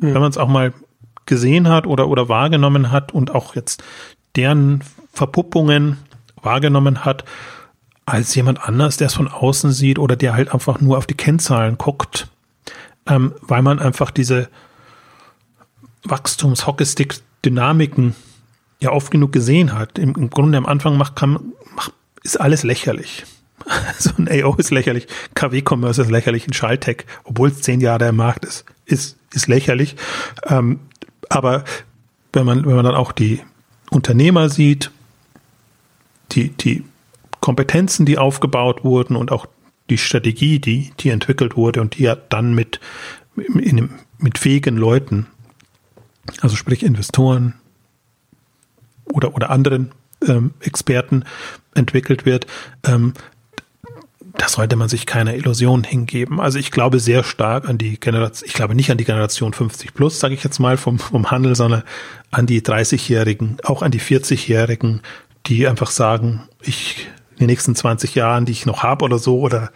mhm. wenn man es auch mal gesehen hat oder, oder wahrgenommen hat und auch jetzt deren Verpuppungen wahrgenommen hat, als jemand anders, der es von außen sieht oder der halt einfach nur auf die Kennzahlen guckt, ähm, weil man einfach diese Wachstums-Hockeystick-Dynamiken ja oft genug gesehen hat. Im, im Grunde am Anfang macht, kann, macht, ist alles lächerlich. *laughs* so ein AO ist lächerlich, KW-Commerce ist lächerlich, ein Schalltech, obwohl es zehn Jahre im Markt ist, ist, ist lächerlich. Ähm, aber wenn man, wenn man dann auch die Unternehmer sieht, die, die Kompetenzen, die aufgebaut wurden und auch die Strategie, die, die entwickelt wurde und die ja dann mit, in, mit fähigen Leuten, also sprich Investoren oder, oder anderen ähm, Experten entwickelt wird, ähm, da sollte man sich keiner Illusion hingeben. Also ich glaube sehr stark an die Generation, ich glaube nicht an die Generation 50 plus, sage ich jetzt mal vom, vom Handel, sondern an die 30-Jährigen, auch an die 40-Jährigen, die einfach sagen, ich in den nächsten 20 Jahren, die ich noch habe oder so, oder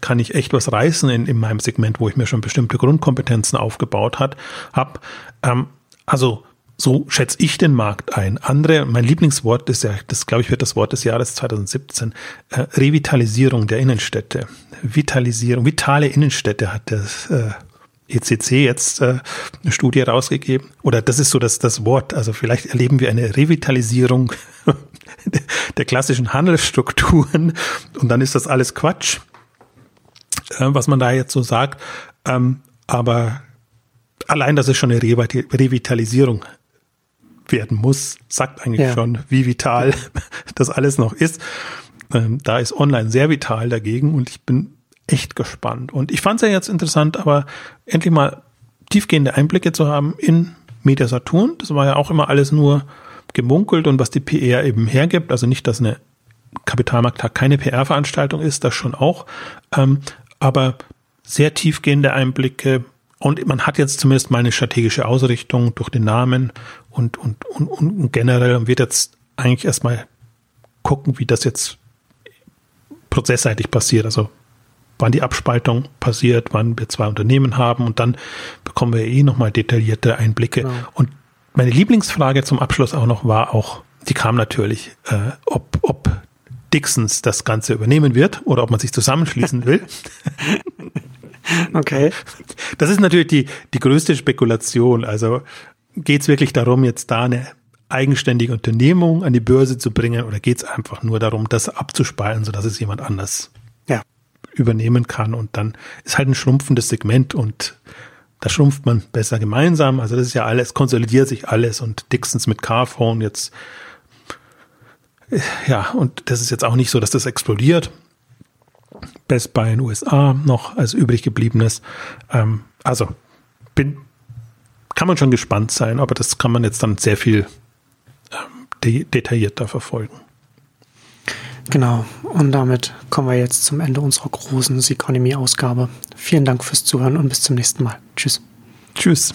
kann ich echt was reißen in, in meinem Segment, wo ich mir schon bestimmte Grundkompetenzen aufgebaut hat, habe. Ähm, also so schätze ich den Markt ein. Andere, mein Lieblingswort ist ja, das glaube ich wird das Wort des Jahres 2017, äh, Revitalisierung der Innenstädte. Vitalisierung, vitale Innenstädte hat das äh, ECC jetzt äh, eine Studie rausgegeben. Oder das ist so das, das Wort. Also vielleicht erleben wir eine Revitalisierung *laughs* *laughs* der klassischen Handelsstrukturen und dann ist das alles Quatsch, äh, was man da jetzt so sagt. Ähm, aber allein, dass es schon eine Revitalisierung werden muss, sagt eigentlich ja. schon, wie vital *laughs* das alles noch ist. Ähm, da ist online sehr vital dagegen und ich bin echt gespannt. Und ich fand es ja jetzt interessant, aber endlich mal tiefgehende Einblicke zu haben in Media Saturn. Das war ja auch immer alles nur gemunkelt und was die PR eben hergibt. Also nicht, dass eine Kapitalmarkttag keine PR-Veranstaltung ist, das schon auch. Ähm, aber sehr tiefgehende Einblicke, und man hat jetzt zumindest mal eine strategische Ausrichtung durch den Namen und, und, und, und generell und wird jetzt eigentlich erstmal gucken, wie das jetzt prozessseitig passiert. Also wann die Abspaltung passiert, wann wir zwei Unternehmen haben und dann bekommen wir eh nochmal detaillierte Einblicke. Genau. Und meine Lieblingsfrage zum Abschluss auch noch war auch, die kam natürlich, äh, ob, ob Dixons das Ganze übernehmen wird oder ob man sich zusammenschließen will. *laughs* Okay. Das ist natürlich die, die größte Spekulation. Also geht es wirklich darum, jetzt da eine eigenständige Unternehmung an die Börse zu bringen oder geht es einfach nur darum, das abzuspalten, sodass es jemand anders ja. übernehmen kann und dann ist halt ein schrumpfendes Segment und da schrumpft man besser gemeinsam. Also das ist ja alles, konsolidiert sich alles und Dixons mit Carphone jetzt ja, und das ist jetzt auch nicht so, dass das explodiert. Best Buy in den USA noch als übrig gebliebenes. Ähm, also bin, kann man schon gespannt sein, aber das kann man jetzt dann sehr viel ähm, de detaillierter verfolgen. Genau, und damit kommen wir jetzt zum Ende unserer großen Economy-Ausgabe. Vielen Dank fürs Zuhören und bis zum nächsten Mal. Tschüss. Tschüss.